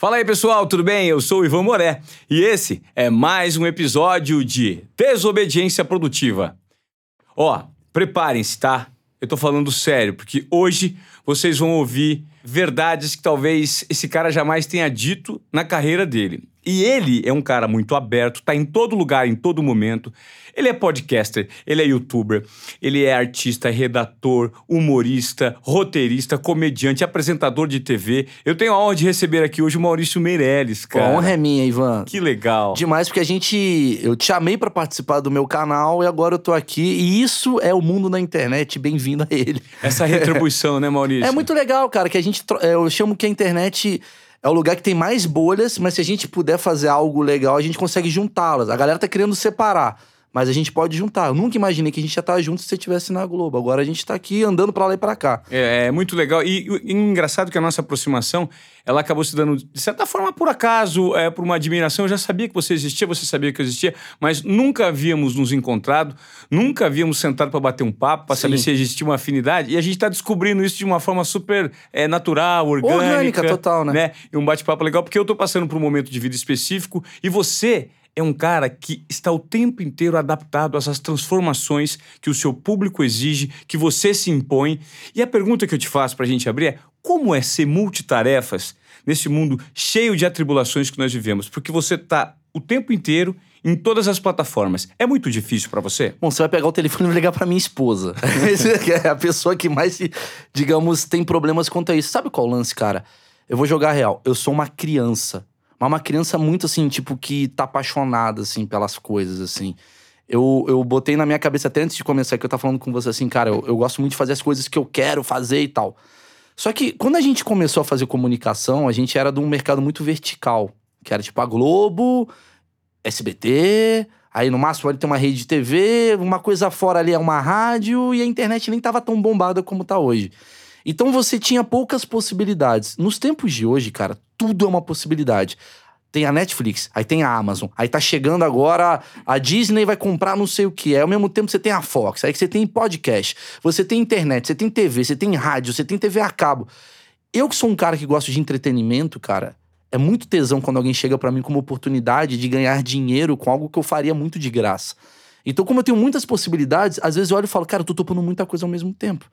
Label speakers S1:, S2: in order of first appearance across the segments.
S1: Fala aí, pessoal, tudo bem? Eu sou o Ivan Moré e esse é mais um episódio de Desobediência Produtiva. Ó, preparem-se, tá? Eu tô falando sério, porque hoje vocês vão ouvir verdades que talvez esse cara jamais tenha dito na carreira dele. E ele é um cara muito aberto, tá em todo lugar, em todo momento. Ele é podcaster, ele é youtuber, ele é artista, redator, humorista, roteirista, comediante, apresentador de TV. Eu tenho a honra de receber aqui hoje o Maurício Meirelles, cara.
S2: A honra é minha, Ivan.
S1: Que legal.
S2: Demais, porque a gente. Eu te chamei para participar do meu canal e agora eu tô aqui. E isso é o mundo da internet. Bem-vindo a ele.
S1: Essa retribuição, né, Maurício?
S2: É muito legal, cara, que a gente. Eu chamo que a internet é o lugar que tem mais bolhas, mas se a gente puder fazer algo legal, a gente consegue juntá-las. A galera tá querendo separar. Mas a gente pode juntar. Eu nunca imaginei que a gente ia estar junto se você estivesse na Globo. Agora a gente está aqui andando para lá e para cá.
S1: É, é, muito legal. E, e, engraçado que a nossa aproximação, ela acabou se dando, de certa forma, por acaso, é, por uma admiração. Eu já sabia que você existia, você sabia que eu existia, mas nunca havíamos nos encontrado, nunca havíamos sentado para bater um papo, para saber se existia uma afinidade. E a gente está descobrindo isso de uma forma super é, natural, orgânica.
S2: Orgânica, total, né?
S1: né? E um bate-papo legal, porque eu estou passando por um momento de vida específico e você é um cara que está o tempo inteiro adaptado a essas transformações que o seu público exige, que você se impõe. E a pergunta que eu te faço para a gente abrir é: como é ser multitarefas nesse mundo cheio de atribulações que nós vivemos? Porque você está o tempo inteiro em todas as plataformas. É muito difícil para você?
S2: Bom, você vai pegar o telefone e ligar para minha esposa. é a pessoa que mais, digamos, tem problemas quanto a isso. Sabe qual é o lance, cara? Eu vou jogar real. Eu sou uma criança mas uma criança muito assim, tipo, que tá apaixonada, assim, pelas coisas, assim. Eu, eu botei na minha cabeça até antes de começar que eu tava falando com você assim, cara, eu, eu gosto muito de fazer as coisas que eu quero fazer e tal. Só que quando a gente começou a fazer comunicação, a gente era de um mercado muito vertical, que era tipo a Globo, SBT, aí no máximo ali tem uma rede de TV, uma coisa fora ali é uma rádio e a internet nem tava tão bombada como tá hoje. Então você tinha poucas possibilidades. Nos tempos de hoje, cara, tudo é uma possibilidade. Tem a Netflix, aí tem a Amazon, aí tá chegando agora a Disney vai comprar não sei o que. Aí ao mesmo tempo você tem a Fox, aí você tem podcast, você tem internet, você tem TV, você tem rádio, você tem TV a cabo. Eu que sou um cara que gosto de entretenimento, cara, é muito tesão quando alguém chega para mim com uma oportunidade de ganhar dinheiro com algo que eu faria muito de graça. Então, como eu tenho muitas possibilidades, às vezes eu olho e falo, cara, eu tô topando muita coisa ao mesmo tempo.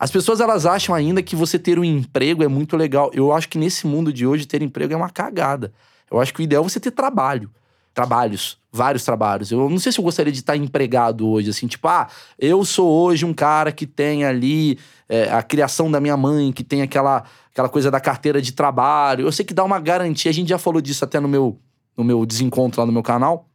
S2: As pessoas elas acham ainda que você ter um emprego é muito legal. Eu acho que nesse mundo de hoje ter emprego é uma cagada. Eu acho que o ideal é você ter trabalho. Trabalhos, vários trabalhos. Eu não sei se eu gostaria de estar empregado hoje, assim, tipo, ah, eu sou hoje um cara que tem ali é, a criação da minha mãe, que tem aquela, aquela coisa da carteira de trabalho. Eu sei que dá uma garantia, a gente já falou disso até no meu, no meu desencontro lá no meu canal.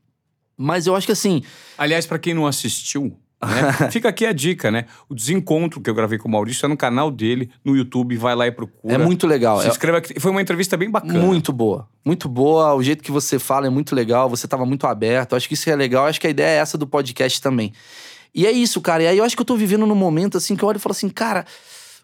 S2: Mas eu acho que assim.
S1: Aliás, para quem não assistiu, né? Fica aqui a dica, né? O desencontro que eu gravei com o Maurício é no canal dele, no YouTube, vai lá e procura.
S2: É muito legal.
S1: Se inscreva aqui. Foi uma entrevista bem bacana.
S2: Muito boa. Muito boa. O jeito que você fala é muito legal. Você estava muito aberto. Acho que isso é legal. Acho que a ideia é essa do podcast também. E é isso, cara. E aí eu acho que eu tô vivendo num momento assim que eu olho e falo assim, cara,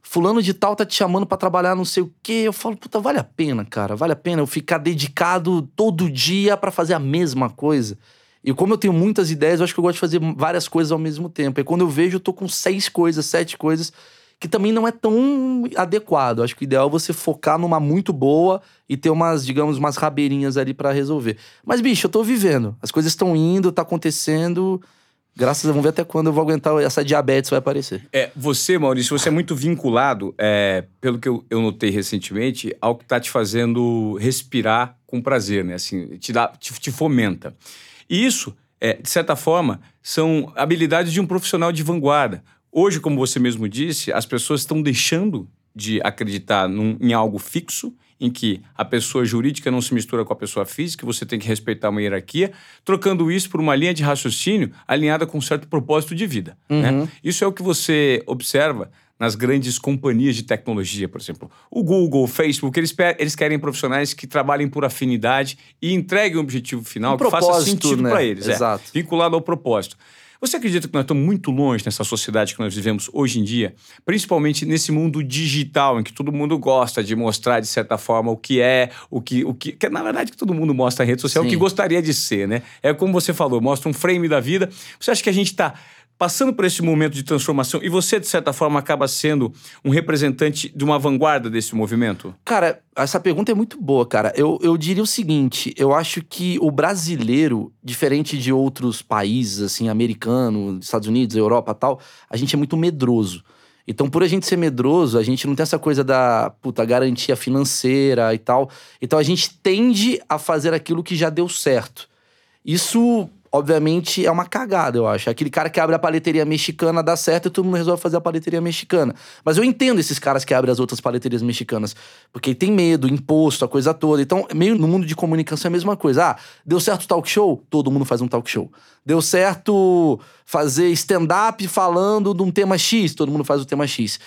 S2: fulano de tal tá te chamando para trabalhar não sei o quê. Eu falo, puta, vale a pena, cara. Vale a pena eu ficar dedicado todo dia para fazer a mesma coisa. E como eu tenho muitas ideias, eu acho que eu gosto de fazer várias coisas ao mesmo tempo. E quando eu vejo, eu tô com seis coisas, sete coisas, que também não é tão adequado. Acho que o ideal é você focar numa muito boa e ter umas, digamos, umas rabeirinhas ali para resolver. Mas, bicho, eu tô vivendo. As coisas estão indo, tá acontecendo. Graças a Deus, vamos ver até quando eu vou aguentar essa diabetes vai aparecer.
S1: É, você, Maurício, você é muito vinculado, é, pelo que eu, eu notei recentemente, ao que tá te fazendo respirar com prazer, né? Assim, te, dá, te, te fomenta. E isso, é, de certa forma, são habilidades de um profissional de vanguarda. Hoje, como você mesmo disse, as pessoas estão deixando de acreditar num, em algo fixo, em que a pessoa jurídica não se mistura com a pessoa física, você tem que respeitar uma hierarquia, trocando isso por uma linha de raciocínio alinhada com um certo propósito de vida. Né? Uhum. Né? Isso é o que você observa nas grandes companhias de tecnologia, por exemplo. O Google, o Facebook, eles, eles querem profissionais que trabalhem por afinidade e entreguem um objetivo final um que faça sentido né? para eles. É, Exato. É, vinculado ao propósito. Você acredita que nós estamos muito longe nessa sociedade que nós vivemos hoje em dia, principalmente nesse mundo digital em que todo mundo gosta de mostrar de certa forma o que é, o que, o que, que na verdade que todo mundo mostra na rede social, Sim. o que gostaria de ser, né? É como você falou, mostra um frame da vida. Você acha que a gente está passando por esse momento de transformação e você, de certa forma, acaba sendo um representante de uma vanguarda desse movimento?
S2: Cara, essa pergunta é muito boa, cara. Eu, eu diria o seguinte: eu acho que o brasileiro, diferente de outros países, assim, americano, Estados Unidos, Europa tal, a gente é muito medroso. Então, por a gente ser medroso, a gente não tem essa coisa da puta, garantia financeira e tal. Então, a gente tende a fazer aquilo que já deu certo. Isso obviamente, é uma cagada, eu acho. Aquele cara que abre a paleteria mexicana, dá certo e todo mundo resolve fazer a paleteria mexicana. Mas eu entendo esses caras que abrem as outras paleterias mexicanas. Porque tem medo, imposto, a coisa toda. Então, meio no mundo de comunicação é a mesma coisa. Ah, deu certo talk show? Todo mundo faz um talk show. Deu certo fazer stand-up falando de um tema X? Todo mundo faz o tema X.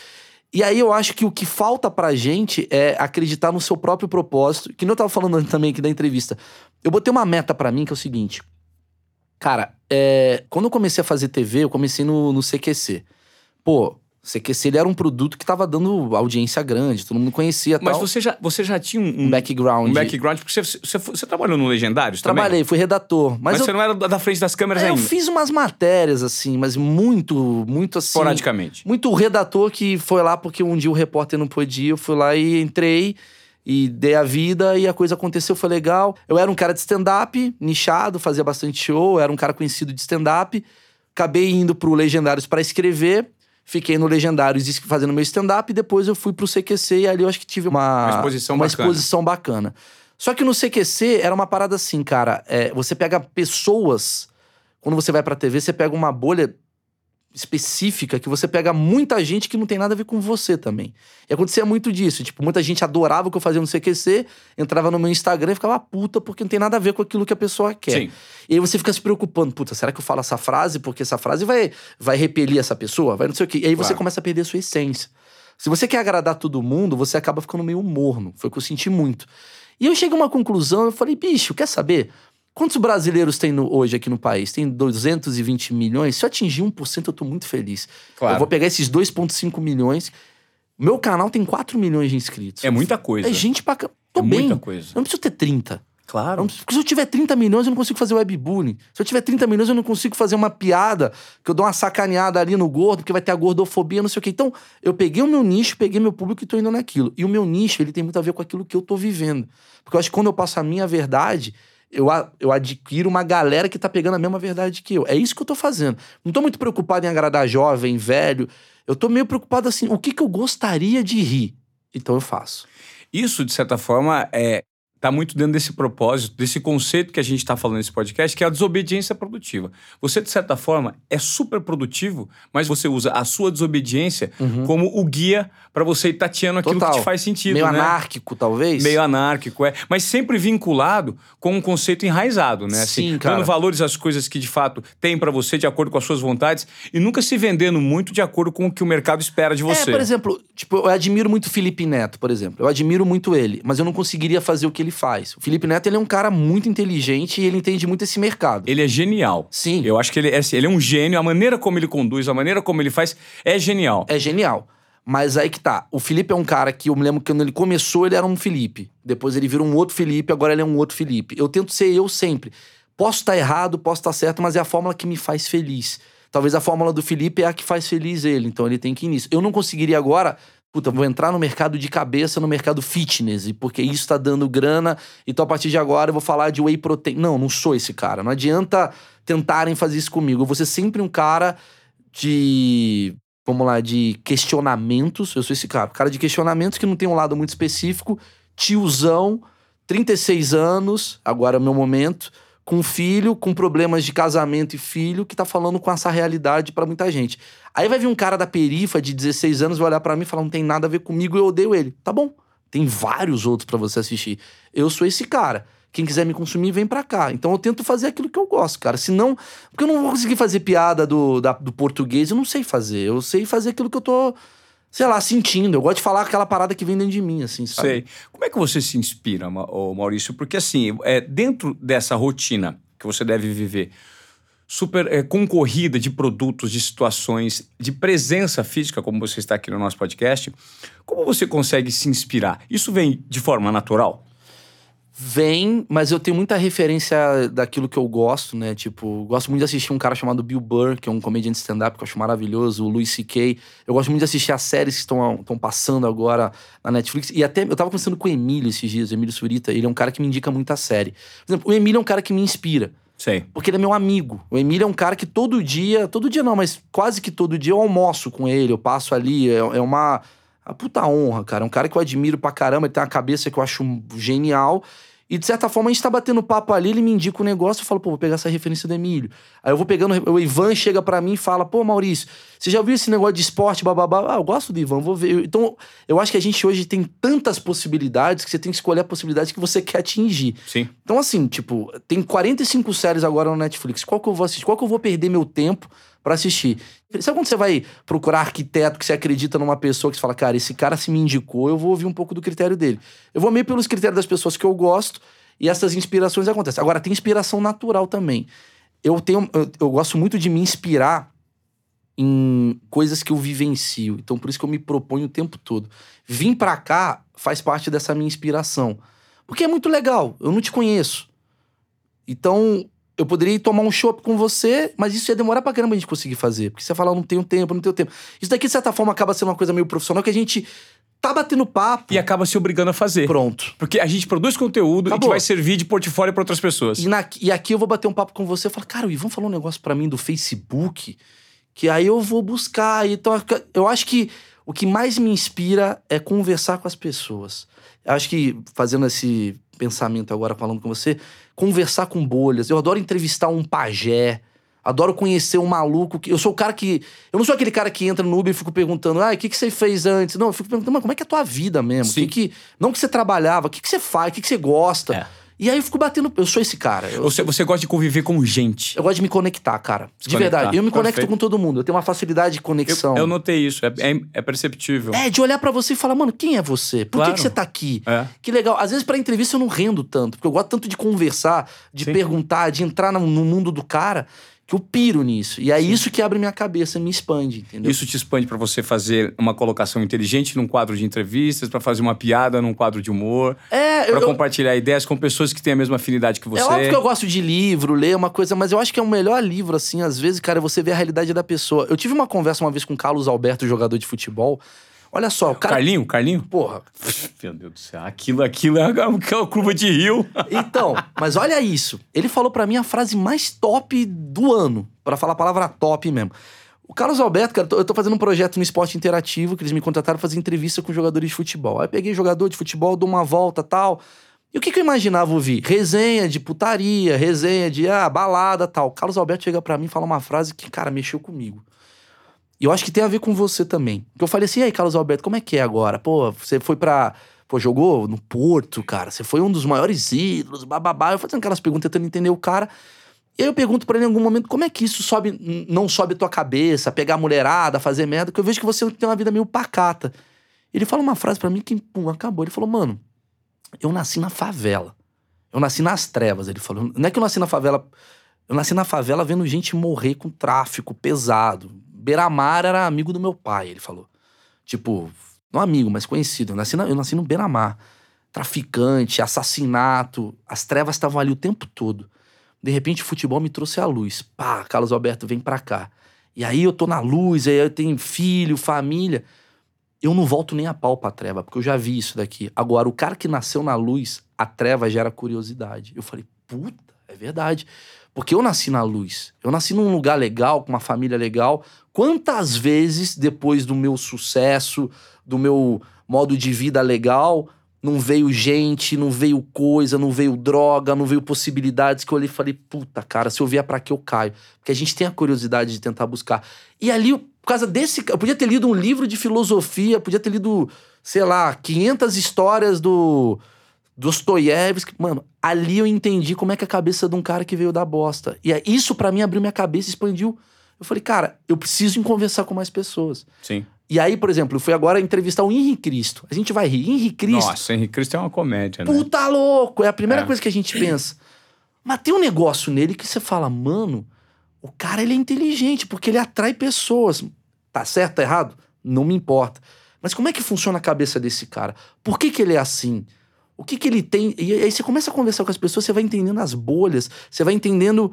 S2: E aí eu acho que o que falta pra gente é acreditar no seu próprio propósito. Que nem eu tava falando também aqui da entrevista. Eu botei uma meta para mim que é o seguinte Cara, é, quando eu comecei a fazer TV, eu comecei no, no CQC. Pô, CQC ele era um produto que tava dando audiência grande, todo mundo conhecia
S1: Mas
S2: tal.
S1: você já, você já tinha um,
S2: um background.
S1: Um background, porque você, você, você trabalhou no Legendários
S2: Trabalhei,
S1: também?
S2: fui redator. Mas,
S1: mas
S2: eu,
S1: você não era da frente das câmeras
S2: é,
S1: ainda?
S2: Eu fiz umas matérias, assim, mas muito, muito assim.
S1: Esporadicamente.
S2: Muito redator que foi lá porque um dia o repórter não podia, eu fui lá e entrei e dei a vida e a coisa aconteceu, foi legal. Eu era um cara de stand-up, nichado, fazia bastante show, era um cara conhecido de stand-up. Acabei indo pro Legendários para escrever, fiquei no Legendários fazendo meu stand-up, e depois eu fui pro CQC e ali eu acho que tive uma,
S1: uma exposição
S2: uma
S1: bacana.
S2: exposição bacana. Só que no CQC era uma parada assim, cara, é, você pega pessoas, quando você vai pra TV, você pega uma bolha específica que você pega muita gente que não tem nada a ver com você também. E acontecia muito disso. Tipo, muita gente adorava o que eu fazia no CQC, entrava no meu Instagram e ficava puta porque não tem nada a ver com aquilo que a pessoa quer.
S1: Sim.
S2: E aí você fica se preocupando, puta, será que eu falo essa frase porque essa frase vai, vai repelir essa pessoa? Vai não sei o quê. E aí você
S1: Claro.
S2: começa a perder a sua essência. Se você quer agradar todo mundo, você acaba ficando meio morno. Foi o que eu senti muito. E eu cheguei a uma conclusão, eu falei, bicho, quer saber? Quantos brasileiros tem no- hoje aqui no país? Tem 220 milhões. Se eu atingir 1%, eu tô muito feliz.
S1: Claro.
S2: Eu vou pegar esses 2,5 milhões. Meu canal tem 4 milhões de inscritos.
S1: É muita coisa.
S2: É gente pra. Tô
S1: É
S2: bem.
S1: muita coisa.
S2: Eu não preciso ter 30. Eu
S1: Claro.
S2: Porque se eu tiver 30 milhões, eu não consigo fazer webbullying. Se eu tiver 30 milhões, eu não consigo fazer uma piada, que eu dou uma sacaneada ali no gordo, porque vai ter a gordofobia, não sei o quê. Então, eu peguei o meu nicho, peguei meu público e tô indo naquilo. E o meu nicho, ele tem muito a ver com aquilo que eu tô vivendo. Porque eu acho que quando eu passo a minha verdade, eu, eu adquiro uma galera que tá pegando a mesma verdade que eu. É isso que eu tô fazendo. Não tô muito preocupado em agradar jovem, velho. Eu tô meio preocupado assim, o que que eu gostaria de rir? Então eu faço.
S1: Isso, de certa forma, é tá muito dentro desse propósito, desse conceito que a gente está falando nesse podcast, que é a desobediência produtiva. Você, de certa forma, é super produtivo, mas você usa a sua desobediência como o guia para você ir tateando aquilo
S2: Uhum. Total.
S1: que te faz sentido,
S2: meio
S1: né?
S2: anárquico, talvez?
S1: Meio anárquico, é. Mas sempre vinculado com um conceito enraizado, né?
S2: Sim, cara.
S1: Dando valores às coisas que de fato tem para você, de acordo com as suas vontades, e nunca se vendendo muito de acordo com o que o mercado espera de você.
S2: É, por exemplo, tipo, eu admiro muito o Felipe Neto, por exemplo. Eu admiro muito ele, mas eu não conseguiria fazer o que ele faz. O Felipe Neto, ele é um cara muito inteligente e ele entende muito esse mercado.
S1: Ele é genial.
S2: Sim.
S1: Eu acho que ele é, assim, ele é um gênio, a maneira como ele conduz, a maneira como ele faz é genial.
S2: É genial. Mas aí que tá. O Felipe é um cara que eu me lembro que quando ele começou, ele era um Felipe. Depois ele virou um outro Felipe, agora ele é um outro Felipe. Eu tento ser eu sempre. Posso estar errado, posso estar certo, mas é a fórmula que me faz feliz. Talvez a fórmula do Felipe é a que faz feliz ele, então ele tem que ir nisso. Eu não conseguiria agora, puta, vou entrar no mercado de cabeça, no mercado fitness, porque isso tá dando grana, então a partir de agora eu vou falar de whey protein. Não, não sou esse cara. Não adianta tentarem fazer isso comigo. Eu vou ser sempre um cara de vamos lá, de questionamentos. Eu sou esse cara, cara de questionamentos que não tem um lado muito específico, tiozão, 36 anos, agora é o meu momento, com filho, com problemas de casamento e filho, que tá falando com essa realidade pra muita gente. Aí vai vir um cara da perifa de 16 anos, vai olhar pra mim e falar: não tem nada a ver comigo, eu odeio ele. Tá bom. Tem vários outros pra você assistir. Eu sou esse cara. Quem quiser me consumir, vem pra cá. Então eu tento fazer aquilo que eu gosto, cara. Senão. Porque eu não vou conseguir fazer piada do, da- do português, eu não sei fazer. Eu sei fazer aquilo que eu tô, sei lá, sentindo. Eu gosto de falar aquela parada que vem dentro de mim, assim, sabe?
S1: Sei. Como é que você se inspira, Maurício? Porque assim, é, dentro dessa rotina que você deve viver, super é, concorrida de produtos, de situações, de presença física, como você está aqui no nosso podcast, como você consegue se inspirar? Isso vem de forma natural?
S2: Vem, mas eu tenho muita referência daquilo que eu gosto, né? Tipo, gosto muito de assistir um cara chamado Bill Burr, que é um comediante stand-up que eu acho maravilhoso, o Louis C.K. Eu gosto muito de assistir as séries que estão passando agora na Netflix. E até eu tava conversando com o Emílio esses dias, o Emílio Surita, ele é um cara que me indica muita série. Por exemplo, o Emílio é um cara que me inspira.
S1: Sei.
S2: Porque ele é meu amigo. O Emílio é um cara que todo dia, todo dia não, mas quase que todo dia eu almoço com ele, eu passo ali, é, é uma a puta honra, cara. É um cara que eu admiro pra caramba, ele tem uma cabeça que eu acho genial. E de certa forma a gente tá batendo papo ali, ele me indica o um negócio, eu falo, pô, vou pegar essa referência do Emílio. Aí eu vou pegando, o Ivan chega para mim e fala, pô, Maurício, você já viu esse negócio de esporte, bababá? Ah, eu gosto do Ivan, vou ver. Então, eu acho que a gente hoje tem tantas possibilidades que você tem que escolher a possibilidade que você quer atingir.
S1: Sim.
S2: Então, assim, tipo, tem 45 séries agora no Netflix. Qual que eu vou assistir? Qual que eu vou perder meu tempo para assistir? Sabe quando você vai procurar arquiteto que você acredita numa pessoa que você fala, cara, esse cara se me indicou, eu vou ouvir um pouco do critério dele. Eu vou meio pelos critérios das pessoas que eu gosto e essas inspirações acontecem. Agora, tem inspiração natural também. Eu tenho. Eu, eu gosto muito de me inspirar em coisas que eu vivencio. Então, por isso que eu me proponho o tempo todo. Vim pra cá faz parte dessa minha inspiração. Porque é muito legal. Eu não te conheço. Então, eu poderia ir tomar um chopp com você, mas isso ia demorar pra caramba a gente conseguir fazer. Porque você fala, não tenho tempo, não tenho tempo. Isso daqui, de certa forma, acaba sendo uma coisa meio profissional que a gente tá batendo papo.
S1: E acaba se obrigando a fazer.
S2: Pronto.
S1: Porque a gente produz conteúdo
S2: Acabou.
S1: e que vai servir de portfólio para outras pessoas.
S2: E, na, e aqui eu vou bater um papo com você. Eu falo, cara, o Ivan falou um negócio para mim do Facebook, que aí eu vou buscar. Então, eu acho que o que mais me inspira é conversar com as pessoas. Eu acho que, fazendo esse pensamento agora, falando com você, conversar com bolhas. Eu adoro entrevistar um pajé. Adoro conhecer um maluco. Que, eu sou o cara que. Eu não sou aquele cara que entra no Uber e fico perguntando, ah, o que, que você fez antes? Não, eu fico perguntando, mas como é que é a tua vida mesmo?
S1: Sim.
S2: Que que, não que você trabalhava, o que, que você faz, o que, que você gosta?
S1: É.
S2: E aí eu fico batendo. Eu sou esse cara. Eu,
S1: Você, você gosta de conviver com gente.
S2: eu gosto de me conectar, cara.
S1: Se
S2: de verdade.
S1: conectar.
S2: Eu me conecto
S1: Perfeito.
S2: com todo mundo. Eu tenho uma facilidade de conexão.
S1: Eu, eu notei isso, é, é, é perceptível.
S2: É, de olhar pra você e falar, mano, quem é você? Por que,
S1: Claro.
S2: que você tá aqui?
S1: É.
S2: Que legal. Às vezes, pra entrevista, eu não rendo tanto, porque eu gosto tanto de conversar, de
S1: Sim.
S2: perguntar, de entrar no, no mundo do cara, que eu piro nisso. E é isso que abre minha cabeça, me expande, entendeu?
S1: Isso te expande pra você fazer uma colocação inteligente num quadro de entrevistas, pra fazer uma piada num quadro de humor,
S2: É, eu,
S1: compartilhar ideias com pessoas que têm a mesma afinidade que você.
S2: é óbvio que eu gosto de livro, ler uma coisa, mas eu acho que é o melhor livro, assim, às vezes, cara, é você vê a realidade da pessoa. Eu tive uma conversa uma vez com o Carlos Alberto, jogador de futebol. Olha só, o cara.
S1: Carlinho, Carlinho?
S2: Porra,
S1: Meu Deus do céu, aquilo, aquilo é uma, uma curva de rio.
S2: Então, mas olha isso. Ele falou pra mim a frase mais top do ano. Pra falar a palavra top mesmo. O Carlos Alberto, cara, eu tô fazendo um projeto no esporte interativo que eles me contrataram pra fazer entrevista com jogadores de futebol. Aí eu peguei jogador de futebol, dou uma volta tal. E o que, que eu imaginava ouvir? Resenha de putaria, resenha de ah, balada tal. Carlos Alberto chega pra mim e fala uma frase que, cara, mexeu comigo. E eu acho que tem a ver com você também. Porque eu falei assim, e aí, Carlos Alberto, como é que é agora? Pô, você foi pra. Pô, jogou no Porto, cara. Você foi um dos maiores ídolos, bababá. Eu fazendo aquelas perguntas tentando entender o cara. E aí eu pergunto pra ele em algum momento, como é que isso sobe, não sobe tua cabeça, pegar a mulherada, fazer merda, que eu vejo que você tem uma vida meio pacata. Ele fala uma frase pra mim que, pum, acabou. Ele falou, mano, eu nasci na favela. Eu nasci nas trevas, ele falou. Não é que eu nasci na favela. Eu nasci na favela vendo gente morrer com tráfico pesado. Beira-Mar era amigo do meu pai, ele falou. Tipo, não amigo, mas conhecido. Eu nasci, na- eu nasci no Beira-Mar. Traficante, assassinato. As trevas estavam ali o tempo todo. De repente, o futebol me trouxe a luz. Pá, Carlos Alberto, vem pra cá. E aí eu tô na luz, aí eu tenho filho, família. Eu não volto nem a pau pra treva, porque eu já vi isso daqui. Agora, o cara que nasceu na luz, a treva gera curiosidade. Eu falei, puta, é verdade. Porque eu nasci na luz. Eu nasci num lugar legal, com uma família legal. Quantas vezes, depois do meu sucesso, do meu modo de vida legal, não veio gente, não veio coisa, não veio droga, não veio possibilidades que eu olhei e falei, puta, cara, se eu vier pra aqui eu caio. Porque a gente tem a curiosidade de tentar buscar. E ali, por causa desse. Eu podia ter lido um livro de filosofia, podia ter lido, sei lá, 500 histórias do. Dostoiévski. Mano, ali eu entendi como é que é a cabeça de um cara que veio da bosta. E é- isso pra mim abriu minha cabeça, expandiu. Eu falei, cara, eu preciso conversar com mais pessoas.
S1: Sim.
S2: E aí, por exemplo, eu fui agora entrevistar o Henri Cristo. A gente vai rir. Henri Cristo.
S1: Nossa, Henrique Cristo é uma comédia, né?
S2: Puta louco! É a primeira
S1: É.
S2: coisa que a gente pensa. Mas tem um negócio nele que você fala, mano, o cara ele é inteligente, porque ele atrai pessoas. Tá certo, tá errado? Não me importa. Mas como é que funciona a cabeça desse cara? Por que, que ele é assim? O que que ele tem? E aí você começa a conversar com as pessoas, você vai entendendo as bolhas, você vai entendendo.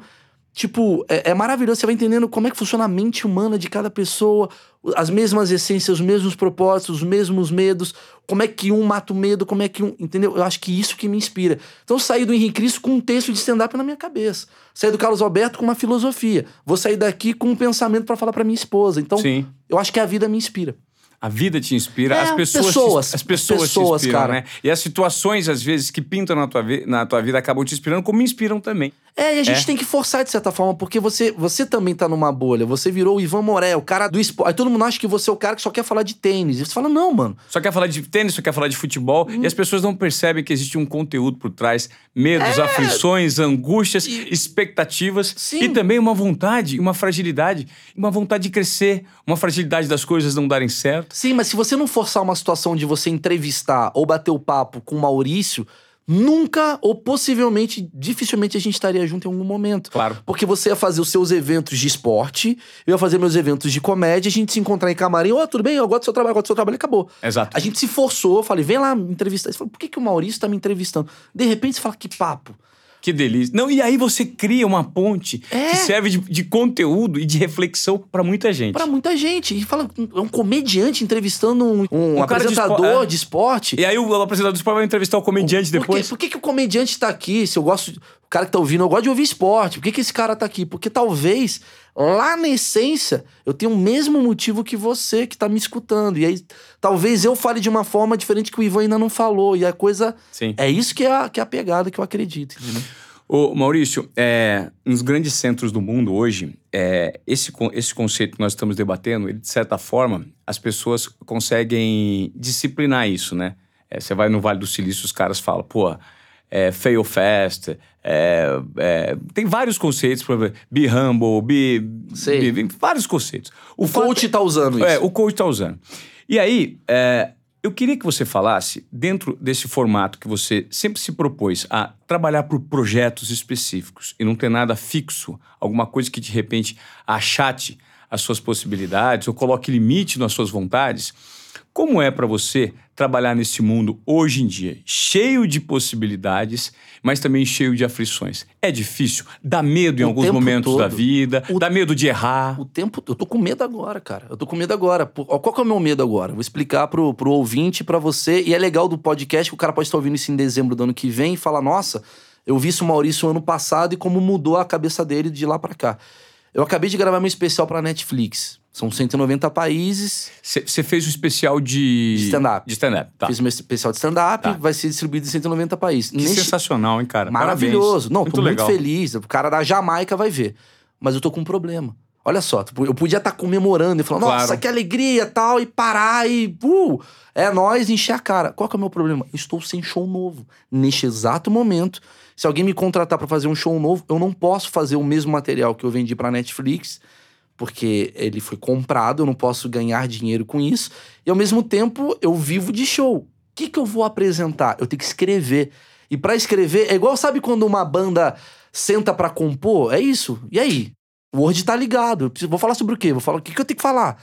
S2: Tipo, é, é maravilhoso, você vai entendendo como é que funciona a mente humana de cada pessoa, as mesmas essências, os mesmos propósitos, os mesmos medos, como é que um mata o medo, como é que um. Entendeu? Eu acho que isso que me inspira. Então eu saí do Henrique Cristo com um texto de stand-up na minha cabeça. Saí do Carlos Alberto com uma filosofia. Vou sair daqui com um pensamento para falar para minha esposa. Então,
S1: Sim.
S2: eu acho que a vida me inspira.
S1: A vida te inspira,
S2: É,
S1: as pessoas,
S2: pessoas,
S1: te, as pessoas,
S2: as pessoas,
S1: te inspiram,
S2: cara.
S1: né? E as situações, às vezes, que pintam na tua, na tua vida acabam te inspirando, como me inspiram também.
S2: É, e a gente
S1: É.
S2: tem que forçar de certa forma, porque você, você também tá numa bolha. Você virou o Ivan Moré, o cara do esporte. Aí todo mundo acha que você é o cara que só quer falar de tênis. E você fala, não, mano.
S1: Só quer falar de tênis, só quer falar de futebol,
S2: Hum.
S1: e as pessoas não percebem que existe um conteúdo por trás, medos, aflições, angústias, expectativas
S2: Sim.
S1: e também uma vontade, uma fragilidade, uma vontade de crescer, uma fragilidade das coisas não darem certo.
S2: Sim, mas se você não forçar uma situação de você entrevistar ou bater o papo com o Maurício, nunca ou possivelmente, dificilmente a gente estaria junto em algum momento.
S1: Claro.
S2: Porque você ia fazer os seus eventos de esporte, eu ia fazer meus eventos de comédia, a gente se encontrar em camarim, ô, tudo bem, eu gosto do seu trabalho, eu gosto do seu trabalho, e acabou.
S1: Exato.
S2: A gente se forçou, eu falei, vem lá me entrevistar. Você falou, por que, que o Maurício tá me entrevistando? De repente você fala, que papo.
S1: Que delícia. Não, e aí você cria uma ponte
S2: É.
S1: que serve de, de conteúdo e de reflexão pra muita gente.
S2: Pra muita gente. E fala, é um comediante entrevistando um, um
S1: Um cara de
S2: apresentador
S1: espo- é.
S2: de esporte.
S1: E aí o apresentador do esporte vai entrevistar o comediante
S2: Por quê?
S1: depois.
S2: Por que, que o comediante tá aqui? Se eu gosto. O cara que tá ouvindo, eu gosto de ouvir esporte. Por que, que esse cara tá aqui? Porque talvez, lá na essência, eu tenha o mesmo motivo que você que tá me escutando. E aí, talvez eu fale de uma forma diferente que o Ivan ainda não falou. E a coisa.
S1: Sim.
S2: É isso que é a, que é a pegada que eu acredito. entendeu?
S1: Ô, Maurício, é, nos grandes centros do mundo hoje, é, esse, esse conceito que nós estamos debatendo, ele, de certa forma, as pessoas conseguem disciplinar isso, né? É, você vai no Vale do Silício, os caras falam, pô, é, fail fast, é, é, tem vários conceitos, por exemplo, be humble, be,
S2: Sei.
S1: be- vários conceitos.
S2: O
S1: fato-
S2: coach tá usando isso.
S1: é, o coach está usando. E aí, é, eu queria que você falasse, dentro desse formato que você sempre se propôs a trabalhar por projetos específicos e não ter nada fixo, alguma coisa que de repente achate as suas possibilidades ou coloque limite nas suas vontades. Como é para você trabalhar nesse mundo hoje em dia, cheio de possibilidades, mas também cheio de aflições? É difícil? Dá medo em
S2: O
S1: alguns momentos da
S2: todo.
S1: vida?
S2: O-
S1: Dá medo de errar?
S2: O tempo. Eu tô com medo agora, cara. Eu tô com medo agora. Qual que é o meu medo agora? Vou explicar pro, pro ouvinte, pra você. E é legal do podcast que o cara pode estar ouvindo isso em dezembro do ano que vem e falar: nossa, eu vi isso o Maurício ano passado e como mudou a cabeça dele de lá pra cá. Eu acabei de gravar meu especial pra Netflix. São 190 países.
S1: Você fez o especial de.
S2: De stand-up.
S1: De stand-up, tá.
S2: Fiz meu especial de stand-up,
S1: Tá.
S2: vai ser distribuído em 190 países.
S1: Que
S2: Neste-
S1: sensacional, hein, cara?
S2: Maravilhoso.
S1: Parabéns.
S2: Não,
S1: muito
S2: tô
S1: legal.
S2: muito feliz. O cara da Jamaica vai ver. Mas eu tô com um problema. Olha só, tipo, eu podia estar comemorando e falando,
S1: Claro.
S2: nossa, que alegria tal, e parar e. Uh, é nós encher a cara. Qual que é o meu problema? Eu estou sem show novo. Neste exato momento, se alguém me contratar pra fazer um show novo, eu não posso fazer o mesmo material que eu vendi pra Netflix, porque ele foi comprado, eu não posso ganhar dinheiro com isso. E ao mesmo tempo, eu vivo de show. O que, que eu vou apresentar? Eu tenho que escrever. E pra escrever, é igual, sabe quando uma banda senta pra compor? É isso. E aí? O Word tá ligado. Vou falar sobre o quê? Vou falar o que, que eu tenho que falar.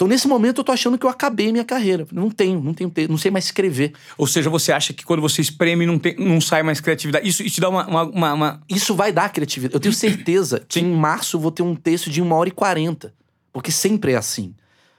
S2: Então, nesse momento, eu tô achando que eu acabei minha carreira. Não tenho, não tenho, te- não sei mais escrever.
S1: Ou seja, você acha que quando você espreme não, tem, não sai mais criatividade. Isso, isso te dá uma, uma, uma-
S2: Isso vai dar criatividade. Eu tenho certeza que em março eu vou ter um texto de uma hora e quarenta. Porque sempre é assim.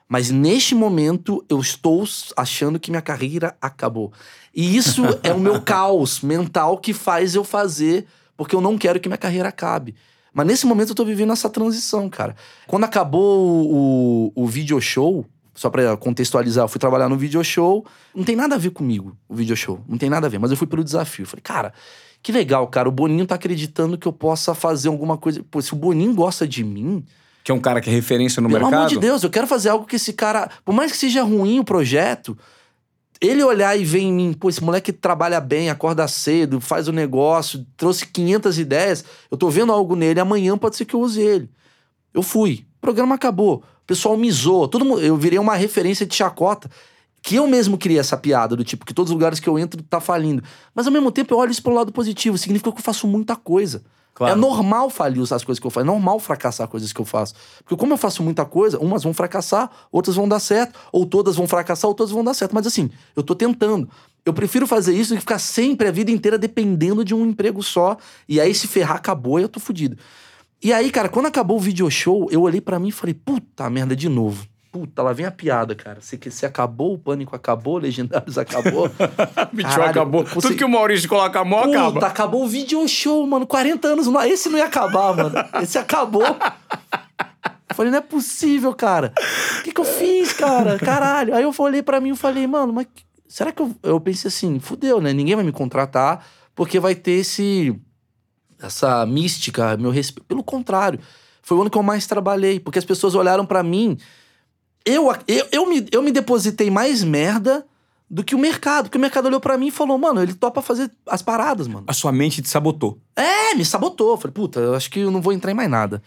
S2: Mas neste momento eu estou achando que minha carreira acabou. E isso é o meu caos mental que faz eu fazer, porque eu não quero que minha carreira acabe. Mas nesse momento eu tô vivendo essa transição, cara. Quando acabou o, o video show, só pra contextualizar, eu fui trabalhar no video show. Não tem nada a ver comigo, o video show. Não tem nada a ver, mas eu fui pelo desafio. Eu falei, cara, que legal, cara. O Boninho tá acreditando que eu possa fazer alguma coisa. Pô, se o Boninho gosta de mim,
S1: que é um cara que é referência no
S2: pelo
S1: mercado.
S2: amor de Deus, eu quero fazer algo que esse cara. Por mais que seja ruim o projeto, ele olhar e ver em mim, pô, esse moleque trabalha bem, acorda cedo, faz o negócio, trouxe 500 ideias, eu tô vendo algo nele, amanhã pode ser que eu use ele. Eu fui. O programa acabou. O pessoal me zoou. Todo mundo, eu virei uma referência de chacota. que eu mesmo criei essa piada, do tipo, que todos os lugares que eu entro tá falindo. Mas ao mesmo tempo eu olho isso pelo lado positivo, significa que eu faço muita coisa.
S1: Claro.
S2: É normal falir as coisas que eu faço, é normal fracassar coisas que eu faço. Porque como eu faço muita coisa, umas vão fracassar, outras vão dar certo, ou todas vão fracassar, ou todas vão dar certo. Mas assim, eu tô tentando. Eu prefiro fazer isso do que ficar sempre a vida inteira dependendo de um emprego só. E aí se ferrar, acabou e eu tô fudido. E aí, cara, quando acabou o video show, eu olhei para mim e falei, puta merda, de novo. Puta, lá vem a piada, cara. Se, se acabou, o pânico acabou, Legendários acabou.
S1: Bicho, acabou.
S2: consegui-
S1: Tudo que o Maurício coloca a mão,
S2: Puta,
S1: acaba.
S2: acabou o video show, mano. 40 anos. Esse não ia acabar, mano. Esse acabou. Eu falei, não é possível, cara. O que, que eu fiz, cara? Caralho. Aí eu olhei pra mim e falei, mano, mas será que eu. Eu pensei assim, fudeu, né? Ninguém vai me contratar porque vai ter esse. Essa mística, meu respeito. Pelo contrário, foi o ano que eu mais trabalhei, porque as pessoas olharam pra mim. Eu, eu, eu, me, eu me depositei mais merda do que o mercado. Porque o mercado olhou pra mim e falou, mano, ele topa fazer as paradas, mano.
S1: A sua mente te sabotou.
S2: É, me sabotou. Falei, puta, eu acho que eu não vou entrar em mais nada.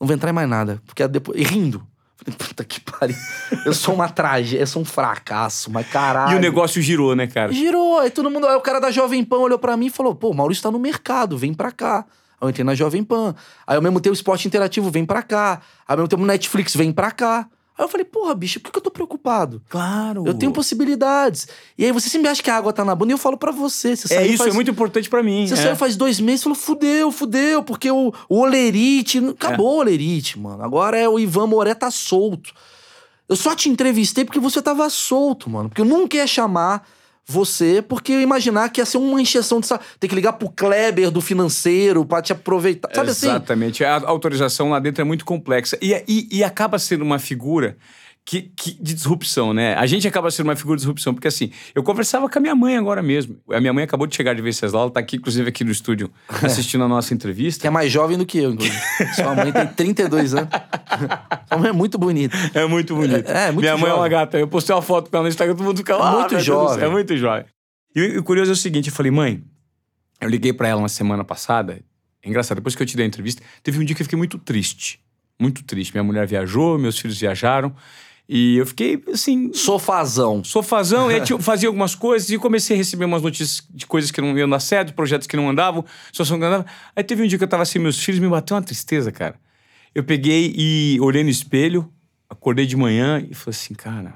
S2: Não vou entrar em mais nada. Porque depois. E rindo. Falei, puta que pariu. Eu sou uma tragédia, eu sou um fracasso, mas caralho.
S1: E o negócio girou, né, cara?
S2: Girou, aí todo mundo. Aí o cara da Jovem Pan olhou pra mim e falou: pô, o Maurício tá no mercado, vem pra cá. Aí eu entrei na Jovem Pan. Aí ao mesmo tempo o esporte interativo vem pra cá. Aí ao mesmo tempo o Netflix vem pra cá. Aí eu falei, porra, bicho, por que eu tô preocupado?
S1: Claro.
S2: Eu tenho possibilidades. E aí você sempre acha que a água tá na bunda e eu falo pra você. você
S1: É isso,
S2: faz-
S1: é muito importante pra mim.
S2: Você
S1: é.
S2: saiu faz dois meses e falou, fudeu, fudeu, porque o, o Olerite. Acabou o Olerite, mano. Agora é o Ivan Moré tá solto. Eu só te entrevistei porque você tava solto, mano. Porque eu nunca ia chamar você, porque imaginar que ia ser uma encheção de saco. Tem que ligar pro Kleber do financeiro pra te aproveitar. Sabe assim?
S1: Exatamente. A autorização lá dentro é muito complexa. E, e, e acaba sendo uma figura que, que- de disrupção, né? A gente acaba sendo uma figura de disrupção, porque assim, eu conversava com a minha mãe agora mesmo. A minha mãe acabou de chegar de Venceslau, ela tá aqui, inclusive, aqui no estúdio, assistindo a nossa entrevista.
S2: Que é mais jovem do que eu, inclusive. Sua mãe tem 32 anos. Sua mãe é muito bonita.
S1: É muito bonito.
S2: É, é muito
S1: Minha mãe é uma
S2: jovem.
S1: gata. Eu postei uma foto com ela no Instagram, todo mundo fica lá.
S2: muito
S1: Deus do
S2: jovem.
S1: É muito jovem. E, o- e o curioso é o seguinte, eu falei, mãe, eu liguei pra ela uma semana passada. É engraçado, depois que eu te dei a entrevista, teve um dia que eu fiquei muito triste. Muito triste. Minha mulher viajou, meus filhos viajaram. E eu fiquei, assim,
S2: Sofazão.
S1: sofazão, e aí tinha- fazia algumas coisas e comecei a receber umas notícias de coisas que não iam dar certo, projetos que não andavam, situação que não andava. Aí teve um dia que eu tava assim, meus filhos me bateu uma tristeza, cara. Eu peguei e olhei no espelho, acordei de manhã e falei assim, cara,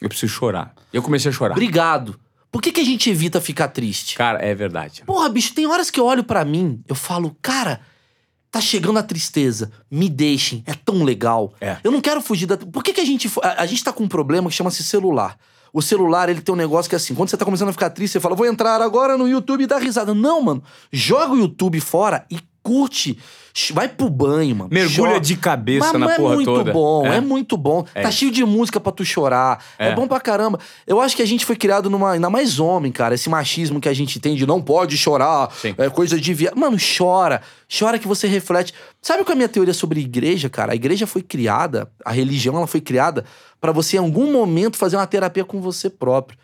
S1: eu preciso chorar. Eu comecei a chorar.
S2: Obrigado. Por que, que a gente evita ficar triste?
S1: Cara, é verdade.
S2: Porra, bicho, tem horas que eu olho pra mim, eu falo, cara, tá chegando a tristeza, me deixem, é tão legal.
S1: É.
S2: Eu não quero fugir da. Por que, que a gente. a gente tá com um problema que chama-se celular. O celular, ele tem um negócio que é assim, quando você tá começando a ficar triste, você fala, vou entrar agora no YouTube e dar risada. Não, mano. Joga o YouTube fora e curte. Vai pro banho, mano.
S1: Mergulha
S2: Chora.
S1: de cabeça
S2: Mas
S1: na
S2: é
S1: porra
S2: muito
S1: toda.
S2: bom, é.
S1: É.
S2: muito bom.
S1: É
S2: tá
S1: isso.
S2: cheio de música pra tu chorar. É.
S1: É.
S2: bom pra caramba. Eu acho que a gente foi criado numa. Ainda mais homem, cara. Esse machismo que a gente tem de não pode chorar.
S1: Sim.
S2: É coisa de viado. Mano, chora. Chora que você reflete. Sabe qual é a minha teoria sobre igreja, cara? A igreja foi criada, a religião ela foi criada pra você em algum momento fazer uma terapia com você próprio.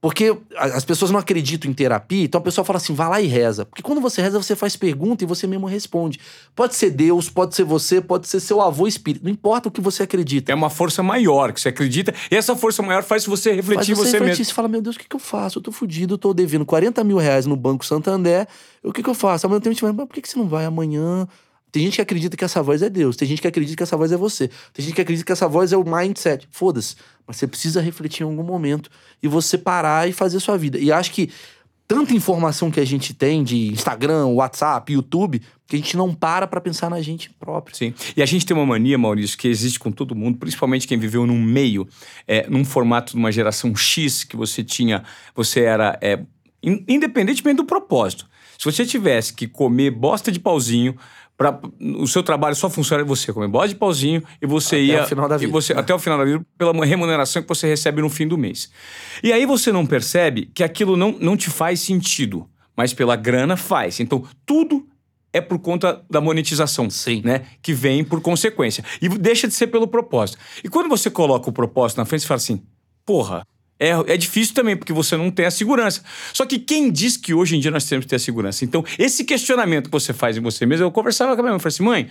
S2: Porque as pessoas não acreditam em terapia, então a pessoa fala assim, vai lá e reza. Porque quando você reza, você faz pergunta e você mesmo responde. Pode ser Deus, pode ser você, pode ser seu avô espírito. Não importa o que você acredita.
S1: É uma força maior que você acredita, e essa força maior faz você refletir
S2: Faz você
S1: você
S2: refletir,
S1: mesmo.
S2: você fala, meu Deus, o que, que eu faço? Eu tô fudido, eu tô devendo 40 mil reais no Banco Santander. O que, que eu faço? Ao mesmo tempo, mas por que, que você não vai amanhã? Tem gente que acredita que essa voz é Deus, tem gente que acredita que essa voz é você, tem gente que acredita que essa voz é o mindset. Foda-se. Mas você precisa refletir em algum momento e você parar e fazer a sua vida. E acho que tanta informação que a gente tem de Instagram, WhatsApp, YouTube, que a gente não para pra pensar na gente próprio.
S1: Sim. E a gente tem uma mania, Maurício, que existe com todo mundo, principalmente quem viveu num meio, é, num formato de uma geração X, que você tinha, você era, é, in- independentemente do propósito. Se você tivesse que comer bosta de pauzinho, pra, o seu trabalho só funciona você comer bosta de pauzinho e você
S2: Até
S1: ia.
S2: o final da
S1: e
S2: vida.
S1: você- até o final da vida, pela remuneração que você recebe no fim do mês. E aí você não percebe que aquilo não, não te faz sentido, mas pela grana faz. Então, tudo é por conta da monetização,
S2: Sim.
S1: né? Que vem por consequência. E deixa de ser pelo propósito. E quando você coloca o propósito na frente, você fala assim, porra, é, é difícil também, porque você não tem a segurança. Só que quem diz que hoje em dia nós temos que ter a segurança? Então, esse questionamento que você faz em você mesmo, eu conversava com a minha mãe, eu falei assim, mãe,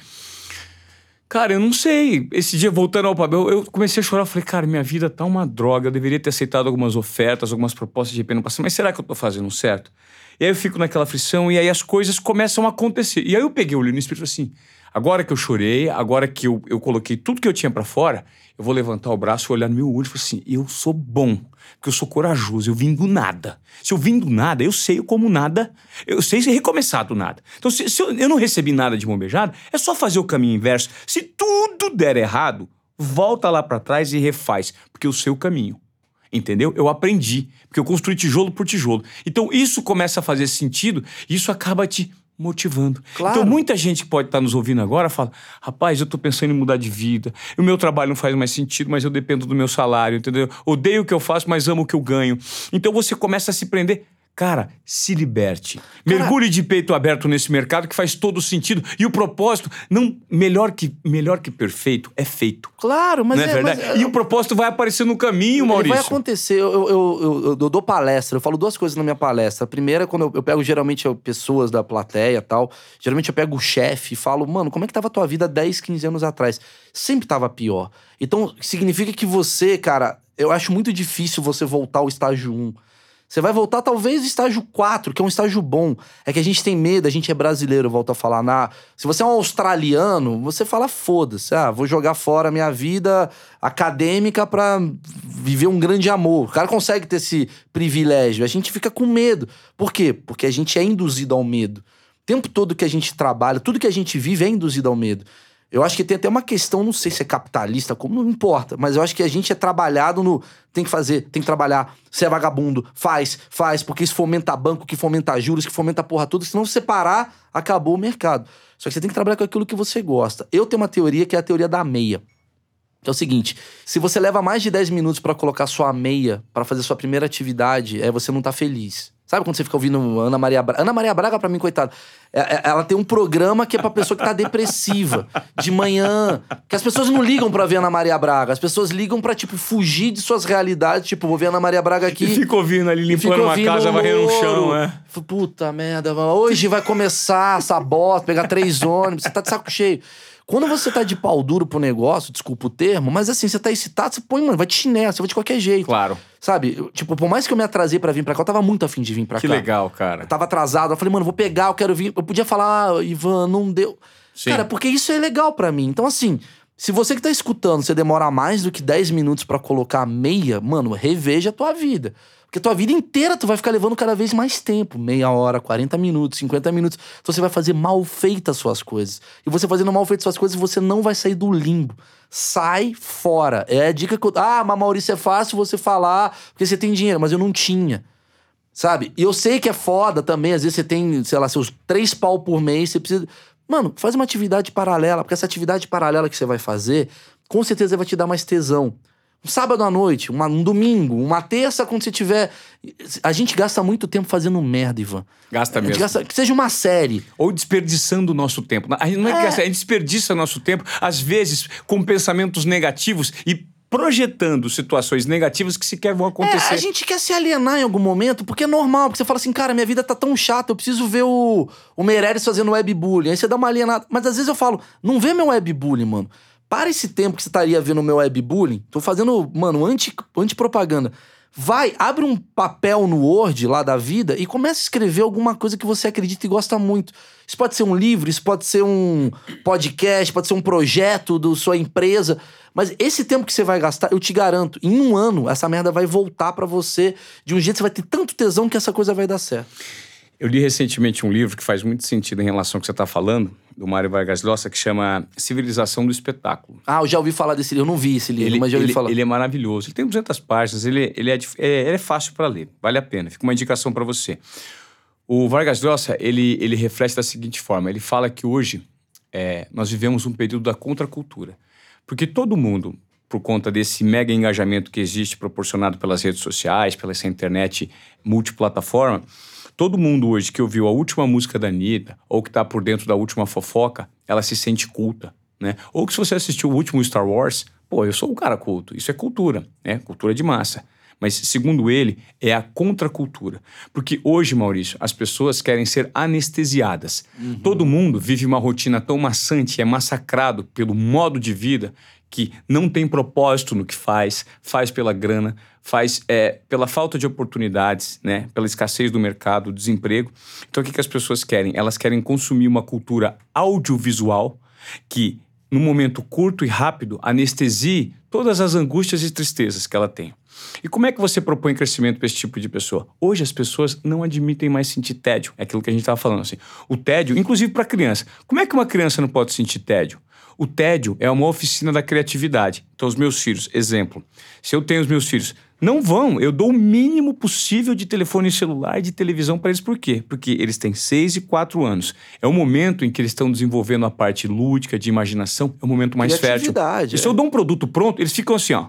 S1: Cara, eu não sei. Esse dia, voltando ao papel, eu comecei a chorar. Falei, cara, minha vida tá uma droga. Eu deveria ter aceitado algumas ofertas, algumas propostas de repente no passado. Mas será que eu tô fazendo certo? E aí eu fico naquela aflição e aí as coisas começam a acontecer. E aí eu peguei o olho no espírito assim: agora que eu chorei, agora que eu, eu coloquei tudo que eu tinha para fora, eu vou levantar o braço, olhar no meu olho e falar assim: eu sou bom, porque eu sou corajoso, eu vim do nada. Se eu vim do nada, eu sei como nada, eu sei recomeçar do nada. Então, se, se eu, eu não recebi nada de mão beijada, é só fazer o caminho inverso. Se tudo der errado, volta lá para trás e refaz, porque eu sei o caminho. Entendeu? Eu aprendi, porque eu construí tijolo por tijolo. Então, isso começa a fazer sentido e isso acaba te motivando.
S2: Claro.
S1: Então, muita gente que pode estar nos ouvindo agora fala: rapaz, eu estou pensando em mudar de vida, o meu trabalho não faz mais sentido, mas eu dependo do meu salário, entendeu? Odeio o que eu faço, mas amo o que eu ganho. Então, você começa a se prender. Cara, se liberte.
S2: Cara,
S1: Mergulhe de peito aberto nesse mercado que faz todo sentido. E o propósito, não melhor que melhor que perfeito, é feito.
S2: Claro, mas
S1: não é,
S2: é,
S1: verdade?
S2: mas-
S1: e o propósito vai aparecer no caminho, Maurício.
S2: vai acontecer. Eu, eu, eu, eu- dou palestra, eu falo duas coisas na minha palestra. A primeira, é quando eu, eu pego geralmente pessoas da plateia e tal. Geralmente eu pego o chefe e falo, mano, como é que tava a tua vida 10, 15 anos atrás? Sempre tava pior. Então, significa que você, cara, eu acho muito difícil você voltar ao estágio 1. Você vai voltar talvez estágio 4, que é um estágio bom. É que a gente tem medo, a gente é brasileiro, eu volto a falar. Na... Se você é um australiano, você fala foda-se. Ah, vou jogar fora a minha vida acadêmica pra viver um grande amor. O cara consegue ter esse privilégio. A gente fica com medo. Por quê? Porque a gente é induzido ao medo. O tempo todo que a gente trabalha, tudo que a gente vive é induzido ao medo. Eu acho que tem até uma questão, não sei se é capitalista, como não importa, mas eu acho que a gente é trabalhado no tem que fazer, tem que trabalhar, se é vagabundo, faz, faz, porque isso fomenta banco, que fomenta juros, que fomenta porra toda, senão você parar, acabou o mercado. Só que você tem que trabalhar com aquilo que você gosta. Eu tenho uma teoria que é a teoria da meia. É o seguinte, se você leva mais de 10 minutos pra colocar sua meia pra fazer sua primeira atividade, é você não tá feliz. Sabe quando você fica ouvindo Ana Maria Braga? Ana Maria Braga, pra mim, coitada, é- é- ela tem um programa que é pra pessoa que tá depressiva, de manhã. Que as pessoas não ligam pra ver Ana Maria Braga. As pessoas ligam pra, tipo, fugir de suas realidades. Tipo, vou ver Ana Maria Braga aqui.
S1: E fica ouvindo ali, limpando uma casa, varrendo um chão, é.
S2: Puta merda, hoje vai começar essa bosta, pegar três ônibus, você tá de saco cheio. Quando você tá de pau duro pro negócio, desculpa o termo, mas assim, você tá excitado, você põe, mano, vai de chinelo, você vai de qualquer jeito.
S1: Claro.
S2: Sabe? Eu, tipo, por mais que eu me atrasei pra vir pra cá, eu tava muito afim de vir pra
S1: Que
S2: cá.
S1: legal, cara.
S2: Eu tava atrasado, eu falei, mano, vou pegar, eu quero vir. Eu podia falar, ah, Ivan, não deu.
S1: Sim.
S2: Cara, porque isso é legal pra mim. Então, assim, se você que tá escutando, você demora mais do que 10 minutos pra colocar a meia, mano, reveja a tua vida. Porque tua vida inteira tu vai ficar levando cada vez mais tempo. Meia hora, 40 minutos, 50 minutos. Então você vai fazer mal feitas as suas coisas. E você fazendo mal feitas as suas coisas, você não vai sair do limbo. Sai fora. É a dica que eu. Ah, mas Maurício, é fácil você falar porque você tem dinheiro, mas eu não tinha. Sabe? E eu sei que é foda também. Às vezes você tem, sei lá, seus três pau por mês, você precisa. Mano, faz uma atividade paralela, porque essa atividade paralela que você vai fazer, com certeza vai te dar mais tesão. Um sábado à noite, uma- um domingo, uma terça, quando você tiver. A gente gasta muito tempo fazendo merda, Ivan.
S1: Gasta mesmo.
S2: gasta. Que seja uma série.
S1: Ou desperdiçando o nosso tempo. A gente não é, que
S2: É.
S1: gasta, a gente desperdiça nosso tempo, às vezes, com pensamentos negativos e projetando situações negativas que sequer vão acontecer.
S2: É, a gente quer se alienar em algum momento, porque é normal, porque você fala assim, cara, minha vida tá tão chata, eu preciso ver o, o Meirelles fazendo webbullying. Aí você dá uma alienada. Mas às vezes eu falo, não vê meu webbullying, mano. Para esse tempo que você estaria vendo o meu webbullying, tô fazendo, mano, anti- anti-propaganda. Vai, abre um papel no Word lá da vida e começa a escrever alguma coisa que você acredita e gosta muito. Isso pode ser um livro, isso pode ser um podcast, pode ser um projeto da sua empresa. Mas esse tempo que você vai gastar, eu te garanto, em um ano, essa merda vai voltar pra você de um jeito que você vai ter tanto tesão que essa coisa vai dar certo.
S1: Eu li recentemente um livro que faz muito sentido em relação ao que você está falando, do Mário Vargas Llosa, que chama Civilização do Espetáculo.
S2: Ah, eu já ouvi falar desse livro. Eu não vi esse livro,
S1: Ele,
S2: mas já ouvi
S1: ele-
S2: falar.
S1: ele é maravilhoso. Ele tem 200 páginas, ele, ele, é, é- ele é fácil para ler, vale a pena. Fica uma indicação para você. O Vargas Llosa, ele, ele reflete da seguinte forma: ele fala que hoje é, nós vivemos um período da contracultura. Porque todo mundo, por conta desse mega engajamento que existe proporcionado pelas redes sociais, pela essa internet multiplataforma, todo mundo hoje que ouviu a última música da Anitta ou que está por dentro da última fofoca, ela se sente culta, né? Ou que se você assistiu o último Star Wars, pô, eu sou um cara culto. Isso é cultura, né? Cultura de massa. mas segundo ele, é a contracultura. Porque hoje, Maurício, as pessoas querem ser anestesiadas. Uhum. Todo mundo vive uma rotina tão maçante, é massacrado pelo modo de vida que não tem propósito no que faz, faz pela grana, faz é, pela falta de oportunidades, né? pela escassez do mercado, desemprego. Então, o que, que as pessoas querem? Elas querem consumir uma cultura audiovisual que, no momento curto e rápido, anestesie todas as angústias e tristezas que ela tem. E como é que você propõe crescimento para esse tipo de pessoa? Hoje as pessoas não admitem mais sentir tédio. É aquilo que a gente estava falando assim. O tédio, inclusive para criança. Como é que uma criança não pode sentir tédio? O tédio é uma oficina da criatividade. Então, os meus filhos, exemplo, se eu tenho os meus filhos, não vão, eu dou o mínimo possível de telefone celular e de televisão para eles. Por quê? Porque eles têm 6 e 4 anos. É o momento em que eles estão desenvolvendo a parte lúdica, de imaginação, é o momento mais fértil. E é. se eu dou um produto pronto, eles ficam assim, ó,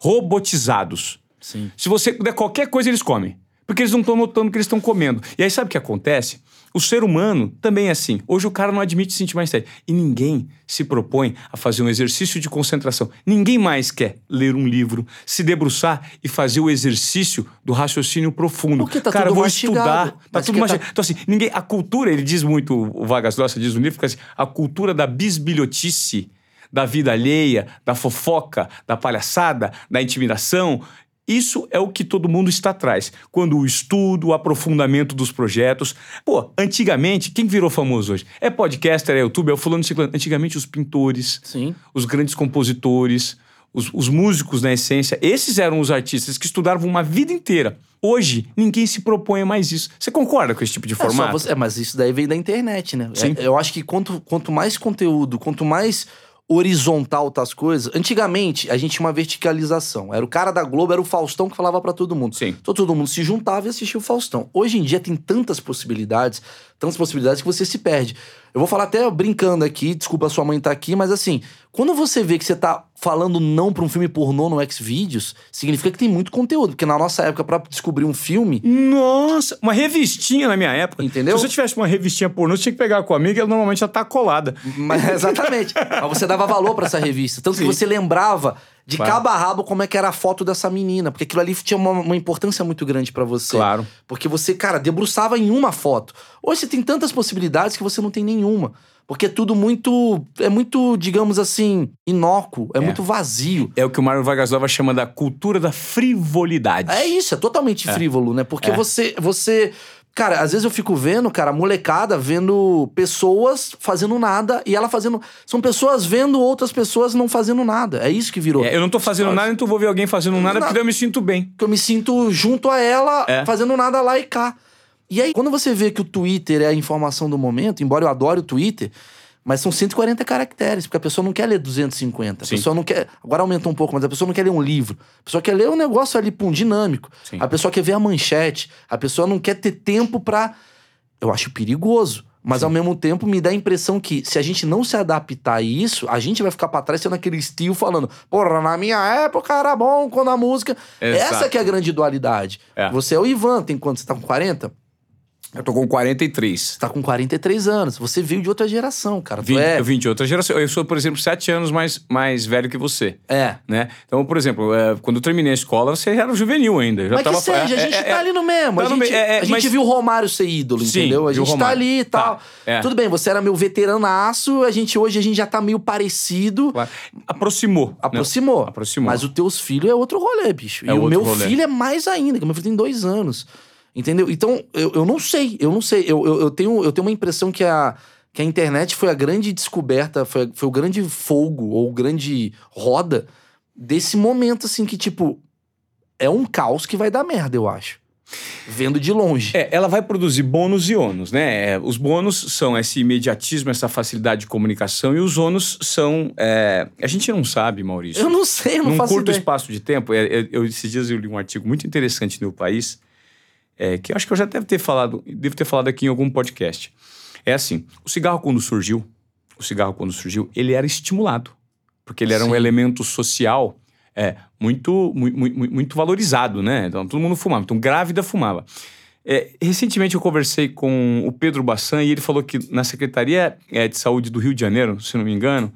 S1: robotizados.
S2: Sim.
S1: Se você der qualquer coisa, eles comem. Porque eles não estão notando que eles estão comendo. E aí sabe o que acontece? O ser humano também é assim. Hoje o cara não admite sentir mais tédio. E ninguém se propõe a fazer um exercício de concentração. Ninguém mais quer ler um livro, se debruçar e fazer o exercício do raciocínio profundo.
S2: Porque tá
S1: cara,
S2: tudo
S1: vou
S2: mastigado.
S1: estudar. Tá tudo mastigado. Tá... Então, assim, ninguém. A cultura, ele diz muito, o Vargas Llosa diz no livro, assim, a cultura da bisbilhotice da vida alheia, da fofoca, da palhaçada, da intimidação, isso é o que todo mundo está atrás. Quando o estudo, o aprofundamento dos projetos. Pô, antigamente, quem virou famoso hoje? É podcaster, é youtuber, é o fulano ciclano. Antigamente, os pintores,
S2: Sim.
S1: os grandes compositores, os, os, músicos na essência, esses eram os artistas que estudavam uma vida inteira. Hoje, ninguém se propõe mais isso. Você concorda com esse tipo de
S2: é
S1: formato?
S2: Você, é, mas isso daí vem da internet, né?
S1: Sim.
S2: É, eu acho que quanto, quanto mais conteúdo, quanto mais horizontal tá as coisas. Antigamente, a gente tinha uma verticalização. Era o cara da Globo, era o Faustão que falava para todo mundo.
S1: Sim.
S2: Então todo mundo se juntava e assistia o Faustão. Hoje em dia tem tantas possibilidades, tantas possibilidades que você se perde. Eu vou falar até brincando aqui, desculpa a sua mãe estar tá aqui, mas assim, quando você vê que você tá falando não pra um filme pornô no Xvideos, significa que tem muito conteúdo. Porque na nossa época, para descobrir um filme.
S1: Nossa, uma revistinha na minha época.
S2: Entendeu?
S1: Se você tivesse uma revistinha pornô, você tinha que pegar com a amiga, ela normalmente já tá colada.
S2: Mas, exatamente. mas você dava valor para essa revista. Tanto Sim. que você lembrava de claro. cabo a rabo como é que era a foto dessa menina. Porque aquilo ali tinha uma, uma importância muito grande para você.
S1: Claro.
S2: Porque você, cara, debruçava em uma foto. Hoje você tem tantas possibilidades que você não tem nenhuma. Porque é tudo muito. É muito, digamos assim, inócuo, é, é. muito vazio.
S1: É o que o Mário Vargas Llosa chama da cultura da frivolidade.
S2: É isso, é totalmente é. frívolo, né? Porque é. você. você Cara, às vezes eu fico vendo, cara, molecada vendo pessoas fazendo nada e ela fazendo. São pessoas vendo outras pessoas não fazendo nada. É isso que virou.
S1: É, eu não tô fazendo nada, então vou ver alguém fazendo nada, porque eu me sinto bem.
S2: Porque eu me sinto junto a ela, é. fazendo nada lá e cá. E aí, quando você vê que o Twitter é a informação do momento, embora eu adore o Twitter, mas são 140 caracteres, porque a pessoa não quer ler 250. A Sim. pessoa não quer. Agora aumentou um pouco, mas a pessoa não quer ler um livro. A pessoa quer ler um negócio ali, pum, dinâmico. Sim. A pessoa quer ver a manchete. A pessoa não quer ter tempo pra. Eu acho perigoso. Mas Sim. ao mesmo tempo me dá a impressão que se a gente não se adaptar a isso, a gente vai ficar pra trás sendo aquele estilo falando, porra, na minha época era bom quando a música. Exato. Essa que é a grande dualidade. É. Você é o Ivan, tem quanto? Você tá com 40?
S1: Eu tô com 43.
S2: Você tá com 43 anos. Você veio de outra geração, cara.
S1: Vim,
S2: é...
S1: Eu vim de outra geração. Eu sou, por exemplo, 7 anos mais, mais velho que você.
S2: É.
S1: Né? Então, por exemplo, é, quando eu terminei a escola, você era juvenil ainda. Eu já
S2: mas
S1: tava,
S2: que seja, a gente é, tá ali no mesmo.
S1: Tá
S2: a gente,
S1: é,
S2: a gente mas... viu o Romário ser ídolo,
S1: Sim,
S2: entendeu? A gente tá ali e tal.
S1: Tá.
S2: Tudo bem, você era meu veteranaço, a gente hoje a gente já tá meio parecido.
S1: Claro. Aproximou.
S2: Aproximou.
S1: Né? Aproximou.
S2: Mas os teus filhos é outro rolê, bicho.
S1: É
S2: e
S1: o
S2: meu
S1: rolê.
S2: filho é mais ainda, que meu filho tem dois anos. Entendeu? Então, eu, eu não sei, eu não sei. Eu, eu, eu, tenho, eu tenho uma impressão que a, que a internet foi a grande descoberta, foi, foi o grande fogo, ou grande roda desse momento, assim, que, tipo, é um caos que vai dar merda, eu acho. Vendo de longe.
S1: É, ela vai produzir bônus e ônus, né? É, os bônus são esse imediatismo, essa facilidade de comunicação, e os ônus são. É, a gente não sabe, Maurício.
S2: Eu não sei, eu não
S1: Num
S2: faço
S1: curto
S2: ideia.
S1: espaço de tempo, é, é, eu, esses dias eu li um artigo muito interessante no país é, que eu acho que eu já devo ter falado, devo ter falado aqui em algum podcast. É assim, o cigarro quando surgiu, o cigarro quando surgiu, ele era estimulado, porque ele era
S2: Sim.
S1: um elemento social é, muito, muito, muito, muito valorizado, né? Então todo mundo fumava, então grávida fumava. É, recentemente eu conversei com o Pedro Bassan e ele falou que na Secretaria é, de Saúde do Rio de Janeiro, se não me engano,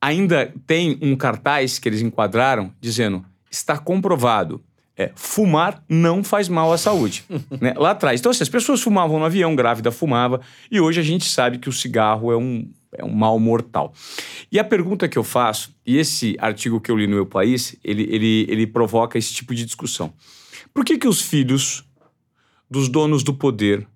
S1: ainda tem um cartaz que eles enquadraram dizendo está comprovado é, fumar não faz mal à saúde. né? Lá atrás. Então, assim, as pessoas fumavam no avião, grávida fumava, e hoje a gente sabe que o cigarro é um, é um mal mortal. E a pergunta que eu faço, e esse artigo que eu li no meu país, ele, ele, ele provoca esse tipo de discussão. Por que, que os filhos dos donos do poder,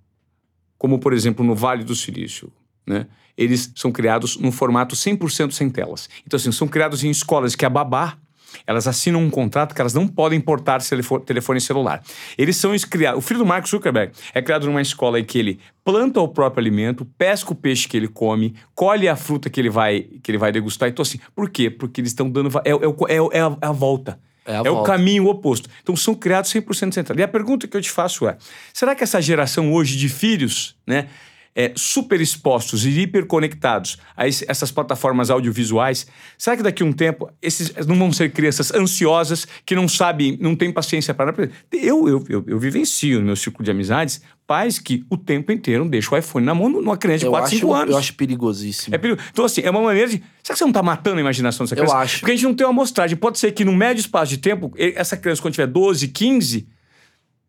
S1: como por exemplo no Vale do Silício, né? Eles são criados num formato 100% sem telas. Então, assim, são criados em escolas que a babá elas assinam um contrato que elas não podem importar telefone celular. Eles são criados. O filho do Mark Zuckerberg é criado numa escola em que ele planta o próprio alimento, pesca o peixe que ele come, colhe a fruta que ele vai, que ele vai degustar. Então, assim, por quê? Porque eles estão dando. É, é, é, é, a, é a volta. É, é o caminho oposto. Então são criados 100% central. E a pergunta que eu te faço é: será que essa geração hoje de filhos, né, é, super expostos e hiperconectados a esse, essas plataformas audiovisuais, será que daqui a um tempo esses não vão ser crianças ansiosas que não sabem, não têm paciência para. Eu, eu, eu, eu vivencio no meu círculo de amizades pais que o tempo inteiro deixam o iPhone na mão numa criança de 4, 5 anos.
S2: Eu acho perigosíssimo.
S1: É perigo... Então, assim, é uma maneira de. Será que você não está matando a imaginação dessa criança?
S2: Eu acho.
S1: Porque a gente não tem uma amostragem. Pode ser que no médio espaço de tempo, essa criança, quando tiver 12, 15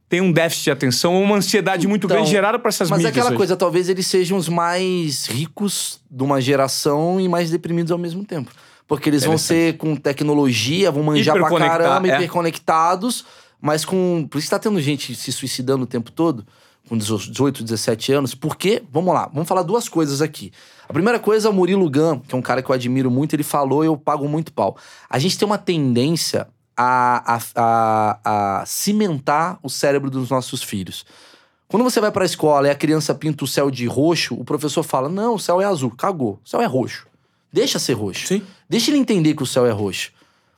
S1: tem um déficit de atenção ou uma ansiedade muito então, grande gerada por essas
S2: mas
S1: mídias.
S2: Mas é aquela
S1: hoje.
S2: coisa, talvez eles sejam os mais ricos de uma geração e mais deprimidos ao mesmo tempo. Porque eles vão ser com tecnologia, vão manjar pra caramba, é. hiperconectados, mas com. Por isso que tá tendo gente se suicidando o tempo todo, com 18, 17 anos. Porque, vamos lá, vamos falar duas coisas aqui. A primeira coisa, o Murilo Gun, que é um cara que eu admiro muito, ele falou e eu pago muito pau. A gente tem uma tendência a, a, a, a cimentar o cérebro dos nossos filhos. Quando você vai para a escola e a criança pinta o céu de roxo, o professor fala: Não, o céu é azul. Cagou. O céu é roxo. Deixa ser roxo.
S1: Sim.
S2: Deixa ele entender que o céu é roxo.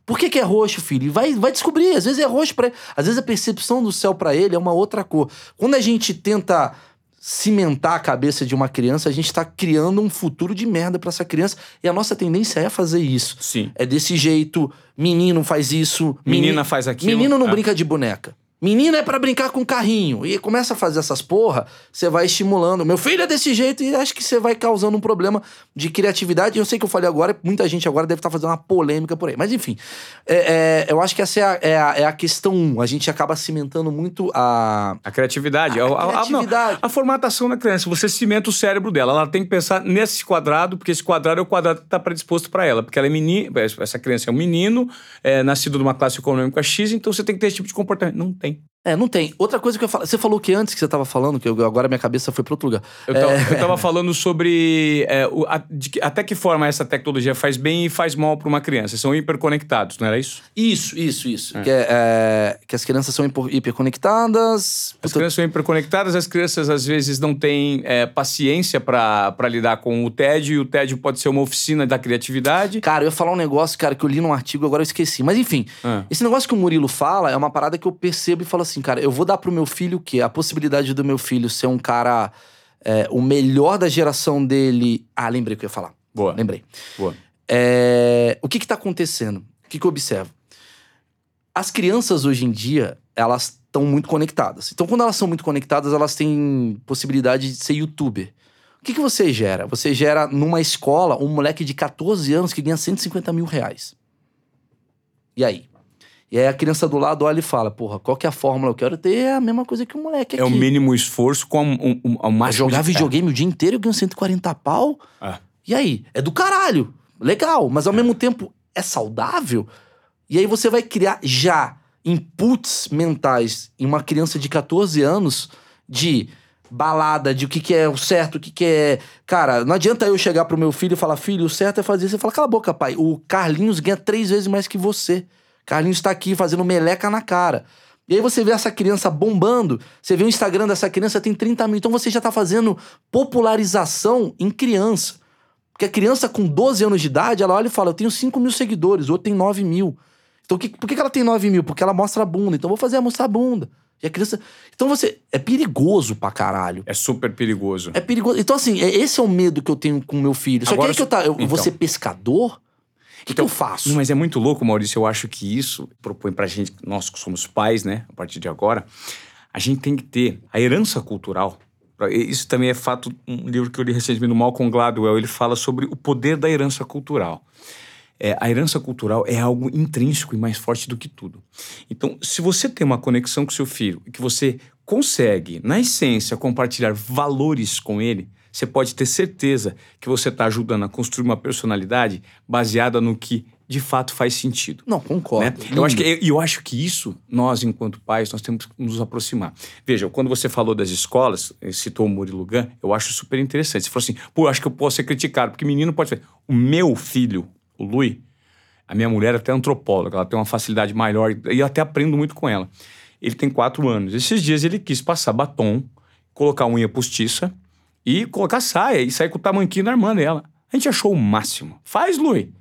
S2: Por que, que é roxo, filho? Vai, vai descobrir. Às vezes é roxo para Às vezes a percepção do céu para ele é uma outra cor. Quando a gente tenta cimentar a cabeça de uma criança, a gente está criando um futuro de merda para essa criança. E a nossa tendência é fazer isso.
S1: Sim.
S2: É desse jeito, menino faz isso.
S1: Menina faz aquilo.
S2: Menino não é. brinca de boneca. Menina é para brincar com carrinho. E começa a fazer essas porra, você vai estimulando. Meu filho é desse jeito e acho que você vai causando um problema de criatividade. Eu sei que eu falei agora, muita gente agora deve estar tá fazendo uma polêmica por aí. Mas enfim, é, é, eu acho que essa é a, é a, é a questão um. A gente acaba cimentando muito a...
S1: A criatividade.
S2: A, a criatividade.
S1: Não, a formatação da criança. Você cimenta o cérebro dela. Ela tem que pensar nesse quadrado, porque esse quadrado é o quadrado que está predisposto para ela. Porque ela é menina, essa criança é um menino, é nascido numa classe econômica X, então você tem que ter esse tipo de comportamento. Não tem.
S2: É, não tem. Outra coisa que eu falo. Você falou que antes que você tava falando, que eu, agora minha cabeça foi para outro lugar.
S1: Eu tava, é... eu tava falando sobre é, o, a, de, até que forma essa tecnologia faz bem e faz mal para uma criança. São hiperconectados, não era isso?
S2: Isso, isso, isso. É. Que, é, é que as crianças são hiperconectadas.
S1: As crianças são hiperconectadas, as crianças às vezes não têm é, paciência para lidar com o tédio, e o tédio pode ser uma oficina da criatividade.
S2: Cara, eu ia falar um negócio, cara, que eu li num artigo, agora eu esqueci. Mas enfim, ah. esse negócio que o Murilo fala é uma parada que eu percebo e falo assim assim, cara, eu vou dar pro meu filho o quê? A possibilidade do meu filho ser um cara. É, o melhor da geração dele. Ah, lembrei o que eu ia falar.
S1: Boa.
S2: Lembrei.
S1: Boa.
S2: É, o que que tá acontecendo? O que que eu observo? As crianças hoje em dia, elas estão muito conectadas. Então, quando elas são muito conectadas, elas têm possibilidade de ser youtuber. O que, que você gera? Você gera numa escola um moleque de 14 anos que ganha 150 mil reais. E aí? E aí a criança do lado olha e fala: Porra, qual que é a fórmula? Eu quero ter a mesma coisa que o moleque aqui.
S1: É o mínimo esforço com um, um, um, o máximo.
S2: Jogar de... videogame o dia inteiro eu ganho 140 pau.
S1: Ah.
S2: E aí? É do caralho. Legal, mas ao é. mesmo tempo é saudável. E aí você vai criar já inputs mentais em uma criança de 14 anos de balada, de o que, que é o certo, o que, que é. Cara, não adianta eu chegar pro meu filho e falar: filho, o certo é fazer isso. Você fala: cala a boca, pai. O Carlinhos ganha três vezes mais que você. Carlinhos está aqui fazendo meleca na cara. E aí você vê essa criança bombando, você vê o Instagram dessa criança tem 30 mil. Então você já está fazendo popularização em criança. Porque a criança com 12 anos de idade, ela olha e fala: Eu tenho 5 mil seguidores, o outro tem 9 mil. Então que, por que ela tem 9 mil? Porque ela mostra a bunda. Então vou fazer ela mostrar a bunda. E a criança. Então você. É perigoso pra caralho.
S1: É super perigoso.
S2: É perigoso. Então, assim, é, esse é o medo que eu tenho com meu filho. Só Agora, que aí que eu tá. Eu então. vou ser pescador? Que, então, que eu faço?
S1: Mas é muito louco, Maurício. Eu acho que isso propõe pra gente, nós que somos pais, né, a partir de agora, a gente tem que ter a herança cultural. Isso também é fato, um livro que eu li recentemente do Malcolm Gladwell, ele fala sobre o poder da herança cultural. é, a herança cultural é algo intrínseco e mais forte do que tudo. Então, se você tem uma conexão com seu filho e que você consegue, na essência, compartilhar valores com ele, você pode ter certeza que você está ajudando a construir uma personalidade baseada no que de fato faz sentido.
S2: Não, concordo.
S1: Né? Eu, acho que, eu acho que isso, nós, enquanto pais, nós temos que nos aproximar. Veja, quando você falou das escolas, eh, citou o Murilo Gun, eu acho super interessante. Você falou assim, pô, eu acho que eu posso ser criticado, porque menino pode ser. O meu filho, o Lui, a minha mulher é até antropóloga, ela tem uma facilidade maior, e eu até aprendo muito com ela. Ele tem quatro anos. Esses dias ele quis passar batom, colocar unha postiça e colocar saia e sair com o tamanquinho da irmã dela. A gente achou o máximo. Faz, Lui.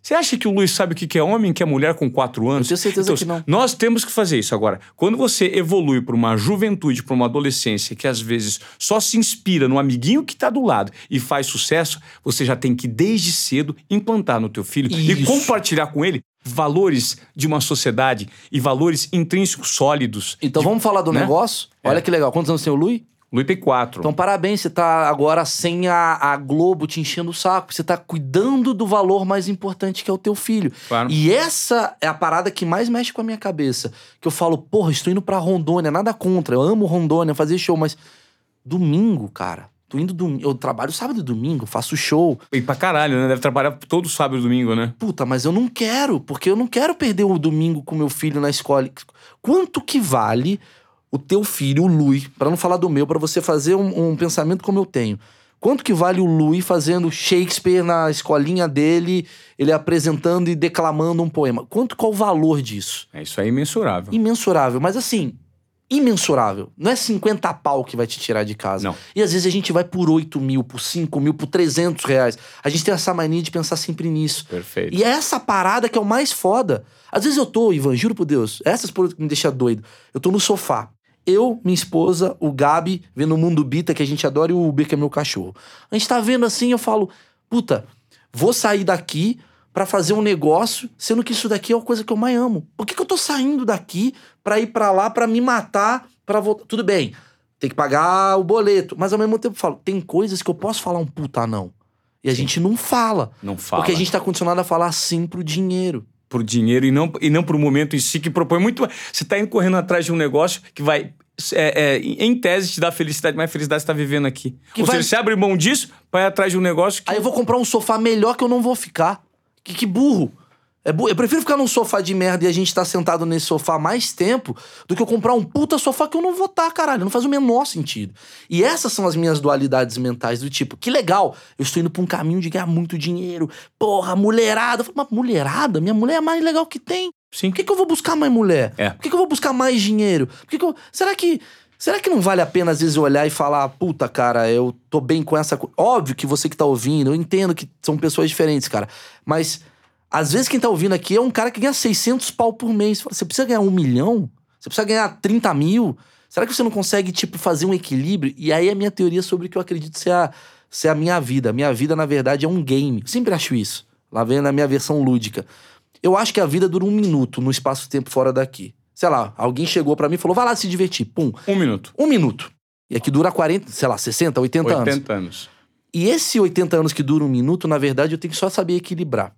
S1: Você acha que o Luiz sabe o que é homem, que é mulher com quatro anos?
S2: Eu tenho certeza
S1: então,
S2: que não.
S1: Nós temos que fazer isso. Agora, quando você evolui para uma juventude, para uma adolescência, que às vezes só se inspira no amiguinho que está do lado e faz sucesso, você já tem que, desde cedo, implantar no teu filho
S2: Isso.
S1: e compartilhar com ele valores de uma sociedade e valores intrínsecos sólidos.
S2: Então
S1: de-
S2: vamos falar do
S1: né?
S2: negócio? Olha
S1: É.
S2: que legal. Quantos anos tem o Lui?
S1: Luiz tem quatro.
S2: Então, parabéns, você tá agora sem a, a Globo te enchendo o saco. Você tá cuidando do valor mais importante que é o teu filho.
S1: Claro.
S2: E essa é a parada que mais mexe com a minha cabeça. Que eu falo, porra, estou indo pra Rondônia, nada contra. Eu amo Rondônia, fazer show, mas domingo, cara. Tô indo domingo. Eu trabalho sábado e domingo, faço show.
S1: E pra caralho, né? Deve trabalhar todo sábado e domingo, né?
S2: Puta, mas eu não quero, porque eu não quero perder o domingo com meu filho na escola. Quanto que vale o teu filho, o Lui, pra não falar do meu, pra você fazer um, um pensamento como eu tenho? Quanto que vale o Lui fazendo Shakespeare na escolinha dele, ele apresentando e declamando um poema? Quanto qual o valor disso?
S1: É isso aí, imensurável.
S2: Imensurável, mas assim, imensurável. Não é 50 pau que vai te tirar de casa.
S1: Não.
S2: E às vezes a gente vai por 8 mil, por 5 mil, por 300 reais. A gente tem essa mania de pensar sempre nisso.
S1: Perfeito.
S2: E é essa parada que é o mais foda. Às vezes eu tô, Ivan, juro por Deus, essas coisas que me deixam doido. Eu tô no sofá. Eu, minha esposa, o Gabi, vendo o Mundo Bita, que a gente adora, e o Uber, que é meu cachorro. A gente tá vendo assim, eu falo, puta, vou sair daqui pra fazer um negócio, sendo que isso daqui é a coisa que eu mais amo. Por que, que eu tô saindo daqui pra ir pra lá, pra me matar, pra voltar? Tudo bem, tem que pagar o boleto, mas ao mesmo tempo eu falo, tem coisas que eu posso falar um puta não. E a gente não fala.
S1: Não fala.
S2: Porque a gente tá condicionado a falar sim pro dinheiro.
S1: Por dinheiro e não, e não por um momento em si que propõe muito. Você está indo correndo atrás de um negócio que vai, é, é, em tese, te dar felicidade, mais felicidade você está vivendo aqui.
S2: Que
S1: Ou
S2: vai-
S1: seja, você abre mão disso para ir atrás de um negócio que.
S2: Aí eu vou comprar um sofá melhor que eu não vou ficar. Que, que burro. É Eu prefiro ficar num sofá de merda e a gente tá sentado nesse sofá mais tempo do que eu comprar um puta sofá que eu não vou estar, caralho. Não faz o menor sentido. E essas são as minhas dualidades mentais do tipo, que legal, eu estou indo pra um caminho de ganhar muito dinheiro. Porra, mulherada. Eu falo, mas mulherada? Minha mulher é a mais legal que tem.
S1: Sim.
S2: Por que, que eu vou buscar mais mulher?
S1: É.
S2: Por que, que eu vou buscar mais dinheiro? Por que, que eu... Será que. Será que não vale a pena, às vezes, olhar e falar, puta, cara, eu tô bem com essa. co-" Óbvio que você que tá ouvindo, eu entendo que são pessoas diferentes, cara. Mas, às vezes, quem tá ouvindo aqui é um cara que ganha 600 pau por mês. Você precisa ganhar um milhão? Você precisa ganhar 30 mil? Será que você não consegue, tipo, fazer um equilíbrio? E aí é a minha teoria sobre o que eu acredito ser a, ser a minha vida. A minha vida, na verdade, é um game. Eu sempre acho isso. Lá vem na minha versão lúdica. Eu acho que a vida dura um minuto no espaço-tempo fora daqui. Sei lá, alguém chegou pra mim e falou: vai lá se divertir. Pum.
S1: Um minuto.
S2: Um minuto. E aqui dura 40, sei lá, 60, 80, anos.
S1: 80 anos.
S2: E esse 80 anos que dura um minuto, na verdade, eu tenho que só saber equilibrar.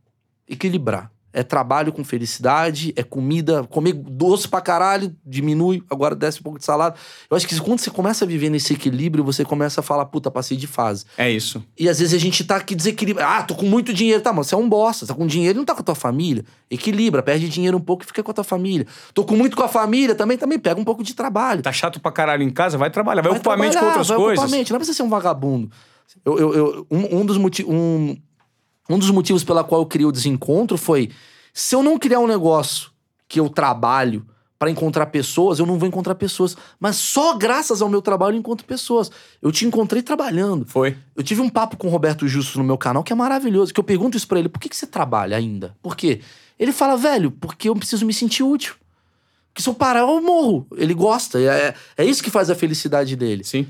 S2: Equilibrar. É trabalho com felicidade, é comida, comer doce pra caralho, diminui, agora desce um pouco de salada. Eu acho que quando você começa a viver nesse equilíbrio, você começa a falar, puta, passei de fase.
S1: É isso.
S2: E às vezes a gente tá aqui desequilibrado. Ah, tô com muito dinheiro. Tá, mano, você é um bosta. Tá com dinheiro e não tá com a tua família. Equilibra, perde dinheiro um pouco e fica com a tua família. Tô com muito com a família também, também pega um pouco de trabalho.
S1: Tá chato pra caralho em casa, vai trabalhar, vai, ocupar a mente com outras
S2: vai
S1: coisas.
S2: Ocupar a mente. Não precisa ser um vagabundo. Eu, eu, eu- um, um dos moti um, um dos motivos pela qual eu criei o desencontro foi: se eu não criar um negócio que eu trabalho pra encontrar pessoas, eu não vou encontrar pessoas. Mas só graças ao meu trabalho eu encontro pessoas. Eu te encontrei trabalhando.
S1: Foi.
S2: Eu tive um papo com o Roberto Justo no meu canal que é maravilhoso. Que eu pergunto isso pra ele: por que, que você trabalha ainda? Por quê? Ele fala, velho, porque eu preciso me sentir útil. Porque se eu parar, eu morro. Ele gosta. É, é isso que faz a felicidade dele.
S1: Sim.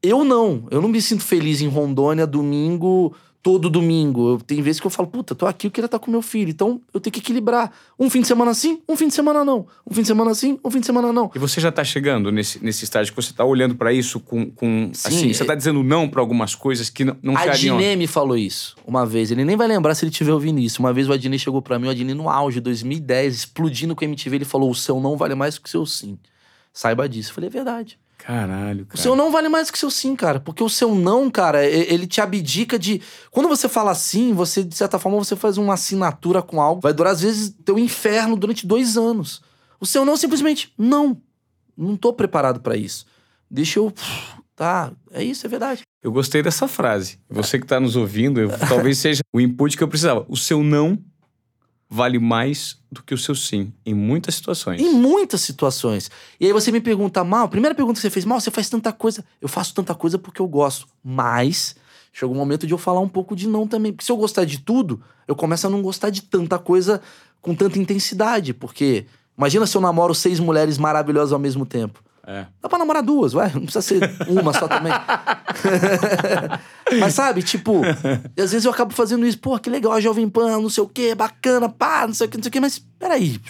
S2: Eu não. Eu não me sinto feliz em Rondônia, domingo, todo domingo. Eu, tem vezes que eu falo, puta, tô aqui, eu queria estar com meu filho. Então eu tenho que equilibrar. Um fim de semana sim, um fim de semana não. Um fim de semana sim, um fim de semana não.
S1: E você já tá chegando nesse, nesse estágio que você tá olhando para isso com. com
S2: Sim,
S1: assim, você
S2: é-
S1: tá dizendo não para algumas coisas que não, não
S2: A
S1: fariam.
S2: Adnê me falou isso uma vez. Ele nem vai lembrar se ele estiver ouvindo isso. Uma vez o Adnê chegou pra mim, o Adnê no auge, 2010, explodindo com a MTV. Ele falou: o seu não vale mais que o seu sim. Saiba disso. Eu falei: é verdade.
S1: Caralho,
S2: O
S1: cara.
S2: seu não vale mais que o seu sim, cara. Porque o seu não, cara, ele te abdica de. Quando você fala sim, você, de certa forma, você faz uma assinatura com algo. Vai durar, às vezes, teu inferno durante dois anos. O seu não simplesmente, não. Não tô preparado pra isso. Deixa eu. Tá, é isso, é verdade.
S1: Eu gostei dessa frase. Você que tá nos ouvindo, eu- talvez seja o input que eu precisava. O seu não vale mais do que o seu sim, em muitas situações.
S2: Em muitas situações. E aí você me pergunta, Mal, primeira pergunta que você fez, Mal, você faz tanta coisa. Eu faço tanta coisa porque eu gosto. Mas chegou o momento de eu falar um pouco de não também. Porque se eu gostar de tudo, eu começo a não gostar de tanta coisa com tanta intensidade. Porque imagina se eu namoro seis mulheres maravilhosas ao mesmo tempo.
S1: É.
S2: Dá pra namorar duas, vai. Não precisa ser uma só também. Mas sabe, tipo, às vezes eu acabo fazendo isso, pô, que legal, a Jovem Pan, não sei o quê, bacana, pá, não sei o quê, não sei o quê, mas peraí.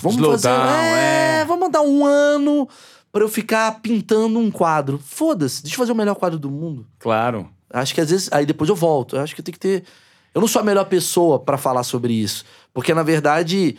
S2: Vamos
S1: Slow
S2: fazer.
S1: down,
S2: é,
S1: é.
S2: vamos dar um ano pra eu ficar pintando um quadro. Foda-se, deixa eu fazer o melhor quadro do mundo.
S1: Claro.
S2: Acho que às vezes. Aí depois eu volto. Eu acho que eu tenho que ter. Eu não sou a melhor pessoa pra falar sobre isso. Porque, na verdade,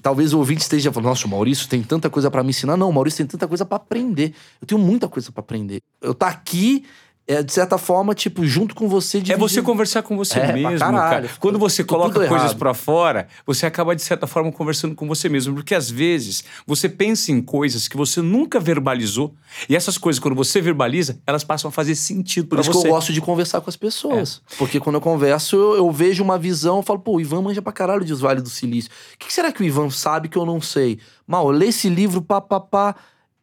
S2: talvez o ouvinte esteja falando: Nossa, o Maurício tem tanta coisa pra me ensinar. Não, o Maurício tem tanta coisa pra aprender. Eu tenho muita coisa pra aprender. Eu tá aqui, é, de certa forma, tipo, junto com você.
S1: É você conversar com você
S2: É,
S1: mesmo,
S2: caralho.
S1: cara. Quando você coloca coisas pra fora, você acaba, de certa forma, conversando com você mesmo. Porque às vezes você pensa em coisas que você nunca verbalizou. E essas coisas, quando você verbaliza, elas passam a fazer sentido
S2: Por
S1: pra
S2: isso
S1: você.
S2: que eu gosto de conversar com as pessoas.
S1: É.
S2: Porque quando eu converso, eu, eu vejo uma visão, eu falo, pô, o Ivan manja pra caralho dos Vale do Silício. O que, que será que o Ivan sabe que eu não sei? Mal, lê esse livro, pá, pá, pá.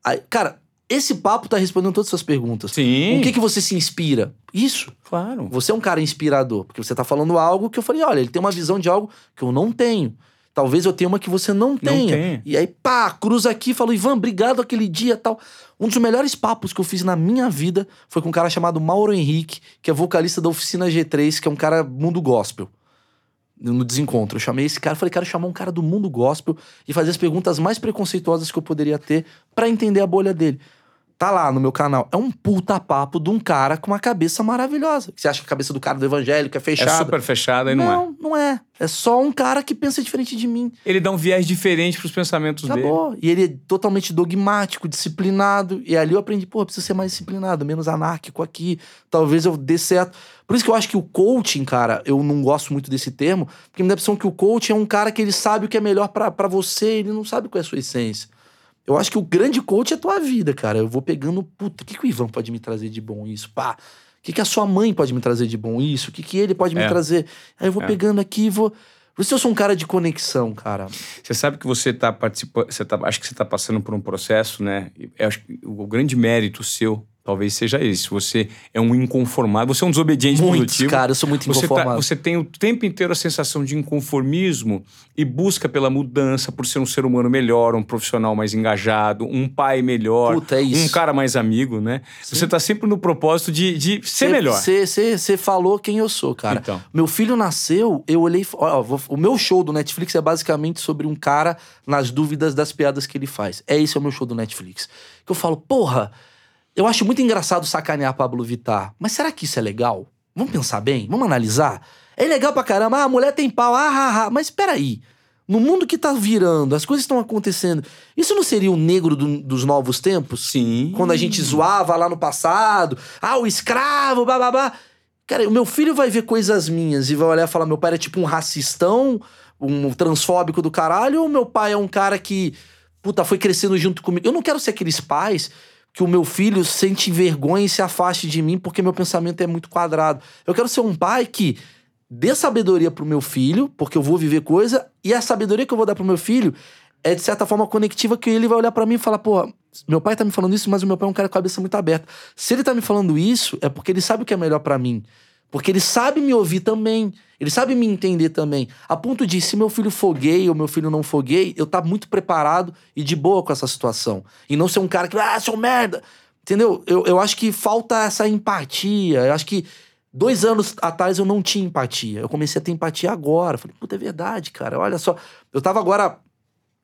S2: Aí, cara, esse papo tá respondendo todas as suas perguntas.
S1: Sim.
S2: O que, que você se inspira? Isso.
S1: Claro.
S2: Você é um cara inspirador, porque você tá falando algo que eu falei, olha, ele tem uma visão de algo que eu não tenho. Talvez eu tenha uma que você não tenha.
S1: tenha.
S2: E aí, pá, cruza aqui e Ivan, obrigado aquele dia tal. Um dos melhores papos que eu fiz na minha vida foi com um cara chamado Mauro Henrique, que é vocalista da Oficina G3, que é um cara mundo gospel. No desencontro. Eu chamei esse cara, falei, quero chamar um cara do mundo gospel e fazer as perguntas mais preconceituosas que eu poderia ter pra entender a bolha dele. Tá lá no meu canal. É um puta papo de um cara com uma cabeça maravilhosa. Você acha que a cabeça do cara do evangélico é
S1: É
S2: fechada?
S1: super fechada e não, é.
S2: não, não é. É só um cara que pensa diferente de mim.
S1: Ele dá um viés diferente pros pensamentos dele.
S2: Acabou. E ele é totalmente dogmático, disciplinado. E ali eu aprendi, pô, eu preciso ser mais disciplinado, menos anárquico aqui. Talvez eu dê certo. Por isso que eu acho que o coaching, cara, eu não gosto muito desse termo, porque me dá a impressão que o coaching é um cara que ele sabe o que é melhor pra você, ele não sabe qual é a sua essência. Eu acho que o grande coach é a tua vida, cara. Eu vou pegando, puta, o que, que o Ivan pode me trazer de bom isso? Pá. O que, que a sua mãe pode me trazer de bom isso? O que, que ele pode me
S1: É.
S2: trazer? Aí eu vou
S1: É.
S2: pegando aqui e vou. Por isso eu sou um cara de conexão, cara.
S1: Você sabe que você está participando, você tá, acho que você está passando por um processo, né? Eu acho que o grande mérito seu talvez seja esse. Você é um inconformado, você é um desobediente
S2: Muitos,
S1: produtivo.
S2: cara, eu sou muito
S1: Você, tá-
S2: inconformado.
S1: você tem o tempo inteiro a sensação de inconformismo e busca pela mudança, por ser um ser humano melhor, um profissional mais engajado, um pai melhor,
S2: Puta, é isso.
S1: um cara mais amigo, né? Você está sempre no propósito de, de ser melhor.
S2: Você falou quem eu sou, cara.
S1: Então.
S2: Meu filho nasceu, eu olhei. Ó, o meu show do Netflix é basicamente sobre um cara nas dúvidas das piadas que ele faz. É esse é o meu show do Netflix. Que eu falo, porra, eu acho muito engraçado sacanear Pablo Vittar, mas será que isso é legal? Vamos pensar bem? Vamos analisar? É legal pra caramba, ah, a mulher tem pau, ah, ah, ah. Mas peraí. No mundo que tá virando, as coisas estão acontecendo. Isso não seria o negro do- dos novos tempos?
S1: Sim.
S2: Quando a gente zoava lá no passado, ah, o escravo, bababá. Cara, o meu filho vai ver coisas minhas e vai olhar e falar: meu pai era tipo um racistão, um transfóbico do caralho, ou meu pai é um cara que, puta, foi crescendo junto comigo. Eu não quero ser aqueles pais que o meu filho sente vergonha e se afaste de mim porque meu pensamento é muito quadrado. Eu quero ser um pai que dê sabedoria pro meu filho, porque eu vou viver coisa, e a sabedoria que eu vou dar pro meu filho é de certa forma conectiva que ele vai olhar pra mim e falar, pô, meu pai tá me falando isso, mas o meu pai é um cara com a cabeça muito aberta. Se ele tá me falando isso, é porque ele sabe o que é melhor pra mim. Porque ele sabe me ouvir também. Ele sabe me entender também. A ponto de, se meu filho gay ou meu filho não gay, eu tá muito preparado e de boa com essa situação. E não ser um cara que, ah, seu merda. Entendeu? Eu, eu acho que falta essa empatia. Eu acho que Dois anos atrás eu não tinha empatia. Eu comecei a ter empatia agora. Falei, puta, é verdade, cara. Olha só. Eu tava agora.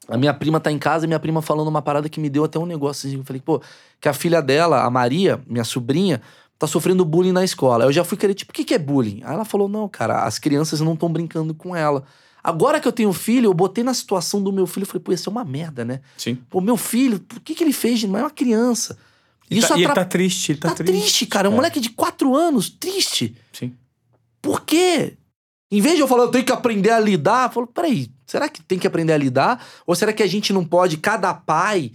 S2: A minha prima tá em casa e minha prima falando uma parada que me deu até um negócio. Eu falei, pô, que a filha dela, a Maria, minha sobrinha, tá sofrendo bullying na escola. Eu já fui querer, tipo, o que, que é bullying? Aí ela falou, não, cara, as crianças não estão brincando com ela. Agora que eu tenho filho, eu botei na situação do meu filho e falei, pô, isso é uma merda, né?
S1: Sim.
S2: Pô, meu filho, o que, que ele fez? Não é uma criança.
S1: Ele
S2: Isso
S1: tá, e ele tá triste, ele tá,
S2: tá triste, cara. Um
S1: É.
S2: moleque de quatro anos, triste.
S1: Sim.
S2: Por quê? Em vez de eu falar, eu tenho que aprender a lidar, eu falo, peraí, será que tem que aprender a lidar? Ou será que a gente não pode, cada pai,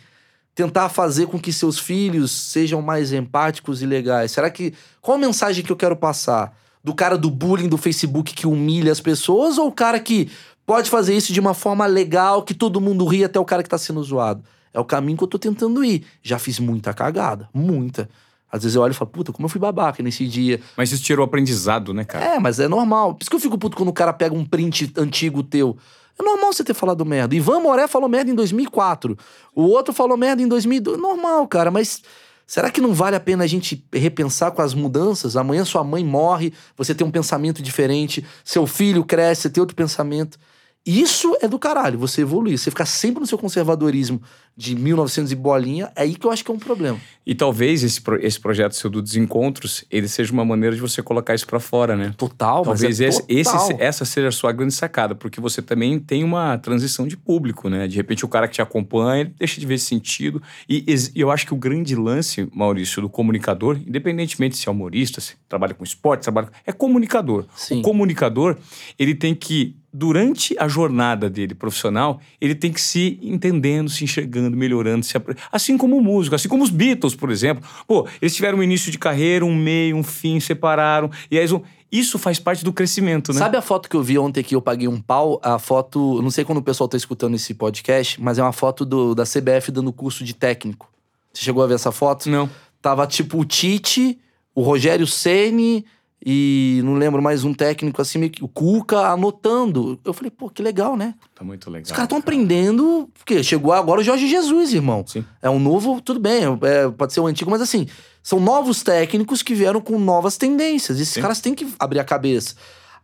S2: tentar fazer com que seus filhos sejam mais empáticos e legais? Será que. Qual a mensagem que eu quero passar? Do cara do bullying do Facebook que humilha as pessoas ou o cara que pode fazer isso de uma forma legal, que todo mundo ri até o cara que tá sendo zoado? É o caminho que eu tô tentando ir. Já fiz muita cagada, muita. Às vezes eu olho e falo, puta, como eu fui babaca nesse dia.
S1: Mas isso tirou aprendizado, né, cara?
S2: É, mas é normal. Por isso que eu fico puto quando o cara pega um print antigo teu. É normal você ter falado merda. Ivan Moré falou merda em 2004. O outro falou merda em 2002. Normal, cara, mas será que não vale a pena a gente repensar com as mudanças? Amanhã sua mãe morre, você tem um pensamento diferente, seu filho cresce, você tem outro pensamento. Isso é do caralho, você evoluir. Você ficar sempre no seu conservadorismo de 1900 e bolinha, é aí que eu acho que é um problema.
S1: E talvez esse, pro- esse projeto seu do Desencontros, ele seja uma maneira de você colocar isso pra fora, né?
S2: Total,
S1: Talvez
S2: é
S1: esse, esse-
S2: total.
S1: essa seja a sua grande sacada, porque você também tem uma transição de público, né? De repente o cara que te acompanha, ele deixa de ver esse sentido. E e eu acho que o grande lance, Maurício, do comunicador, independentemente se é humorista, se trabalha com esporte, trabalha com- é comunicador.
S2: Sim.
S1: O comunicador, ele tem que durante a jornada dele profissional, ele tem que se entendendo, se enxergando, melhorando, se apre- assim como o músico, assim como os Beatles, por exemplo. Pô, eles tiveram um início de carreira, um meio, um fim, separaram, e aí isso faz parte do crescimento, né?
S2: Sabe a foto que eu vi ontem que eu paguei um pau? A foto, não sei quando o pessoal tá escutando esse podcast, mas é uma foto do, da CBF dando curso de técnico. Você chegou a ver essa foto?
S1: Não.
S2: Tava tipo o Tite, o Rogério Ceni e não lembro mais um técnico assim, meio que- o Cuca anotando. Eu falei, pô, que legal, né?
S1: Tá muito legal.
S2: Os caras estão aprendendo, porque chegou agora o Jorge Jesus, irmão.
S1: Sim.
S2: É um novo, tudo bem, é, pode ser o antigo, mas assim, são novos técnicos que vieram com novas tendências. Esses
S1: Sim.
S2: caras têm que abrir a cabeça.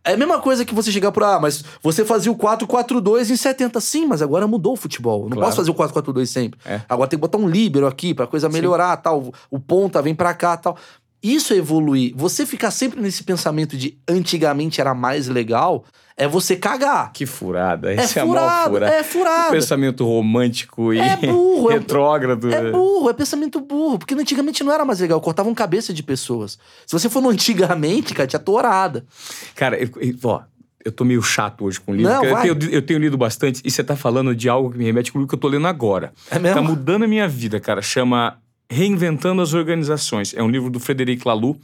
S2: É a mesma coisa que você chegar por, ah, mas você fazia o 4-4-2 em 70. Sim, mas agora mudou o futebol. Não
S1: Claro.
S2: posso fazer o 4-4-2 sempre.
S1: É.
S2: Agora tem que botar um líbero aqui pra coisa melhorar, tal. O ponta vem pra cá, tal. Isso é evoluir. Você ficar sempre nesse pensamento de antigamente era mais legal, é você cagar.
S1: Que furada.
S2: É
S1: Esse é,
S2: furado,
S1: furada.
S2: é furado.
S1: Pensamento romântico e
S2: É burro, é-
S1: retrógrado.
S2: É burro, é pensamento burro. Porque antigamente não era mais legal, cortavam cabeça de pessoas. Se você for no antigamente, cara, tinha tourada.
S1: Cara, eu, eu- ó, eu tô meio chato hoje com o livro.
S2: Não,
S1: eu, tenho, eu tenho lido bastante e você tá falando de algo que me remete com o livro que eu tô lendo agora.
S2: É mesmo?
S1: Tá mudando a minha vida, cara. Chama Reinventando as Organizações. É um livro do Frederic Laloux,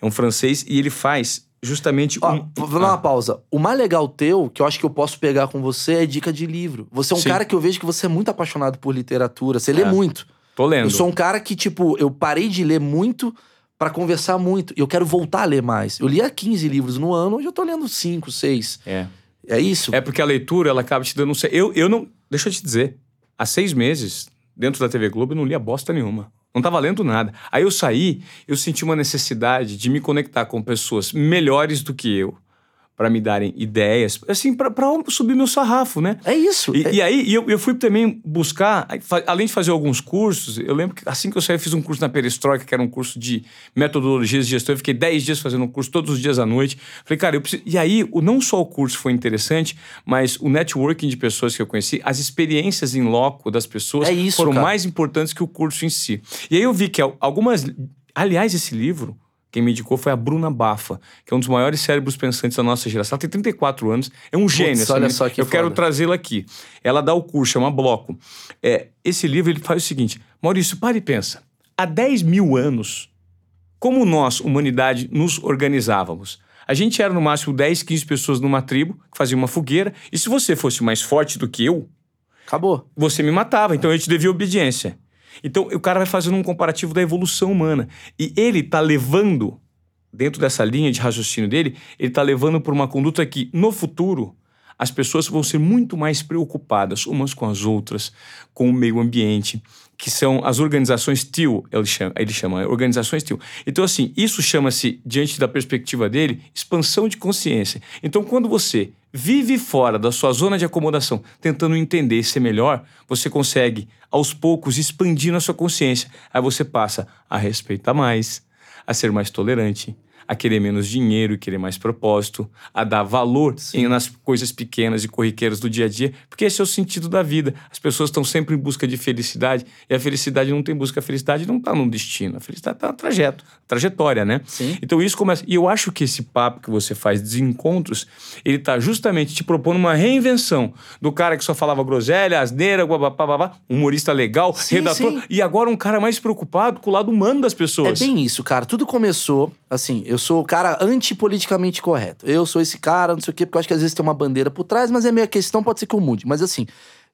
S1: é um francês, e ele faz justamente
S2: Ó,
S1: um.
S2: vou dar uma pausa. O mais legal teu, que eu acho que eu posso pegar com você, é dica de livro. Você é um
S1: Sim.
S2: cara que eu vejo que você é muito apaixonado por literatura. Você lê
S1: É.
S2: muito.
S1: Tô lendo.
S2: Eu sou um cara que, tipo, eu parei de ler muito pra conversar muito. E eu quero voltar a ler mais. Eu lia 15 livros no ano, hoje eu tô lendo 5, 6.
S1: É.
S2: É isso?
S1: É porque a leitura, ela acaba te dando um. Eu, eu não. Deixa eu te dizer. Há seis meses, dentro da TV Globo, eu não lia bosta nenhuma. Não tava lendo nada. Aí eu saí, eu senti uma necessidade de me conectar com pessoas melhores do que eu, pra me darem ideias, assim, pra subir meu sarrafo, né?
S2: É isso.
S1: E,
S2: É-
S1: e aí, eu, eu fui também buscar, além de fazer alguns cursos, eu lembro que assim que eu saí, eu fiz um curso na Perestroika, que era um curso de metodologias de gestão. Eu fiquei 10 dias fazendo um curso todos os dias à noite. Falei, cara, eu preciso. E aí, o, não só o curso foi interessante, mas o networking de pessoas que eu conheci, as experiências em loco das pessoas
S2: É isso,
S1: foram
S2: cara.
S1: mais importantes que o curso em si. E aí eu vi que al- algumas. Aliás, esse livro. Quem me indicou foi a Bruna Bafa, que é um dos maiores cérebros pensantes da nossa geração. Ela tem 34 anos, é um gênio. essa
S2: olha só que
S1: Eu quero
S2: foda.
S1: trazê-la aqui. Ela dá o curso, chama Bloco. É, esse livro ele faz o seguinte: Maurício, para e pensa. Há 10 mil anos, como nós, humanidade, nos organizávamos? A gente era no máximo 10, 15 pessoas numa tribo que fazia uma fogueira, e se você fosse mais forte do que eu,
S2: Acabou.
S1: você me matava, então eu te devia obediência. Então o cara vai fazendo um comparativo da evolução humana. E ele tá levando, dentro dessa linha de raciocínio dele, ele tá levando por uma conduta que, no futuro, as pessoas vão ser muito mais preocupadas umas com as outras, com o meio ambiente, que são as organizações TIL, ele chama, ele chama organizações TIL. Então, assim, isso chama-se, diante da perspectiva dele, expansão de consciência. Então, quando você vive fora da sua zona de acomodação, tentando entender e ser melhor, você consegue, aos poucos, expandir a sua consciência. Aí você passa a respeitar mais, a ser mais tolerante, a querer menos dinheiro e querer mais propósito, a dar valor em, nas coisas pequenas e corriqueiras do dia a dia, porque esse é o sentido da vida. As pessoas estão sempre em busca de felicidade e a felicidade não tem busca, a felicidade não está num destino, a felicidade está no trajeto, trajetória, né?
S2: Sim.
S1: Então isso começa. E eu acho que esse papo que você faz de encontros, ele está justamente te propondo uma reinvenção do cara que só falava groselha, asneira, babá, humorista legal,
S2: Sim,
S1: redator,
S2: sim.
S1: e agora um cara mais preocupado com o lado humano das
S2: É
S1: pessoas.
S2: bem isso, cara. Tudo começou, assim, eu sou o cara antipoliticamente correto. Eu sou esse cara, não sei o quê, porque eu acho que às vezes tem uma bandeira por trás, mas é minha questão, pode ser que eu mude. Mas assim,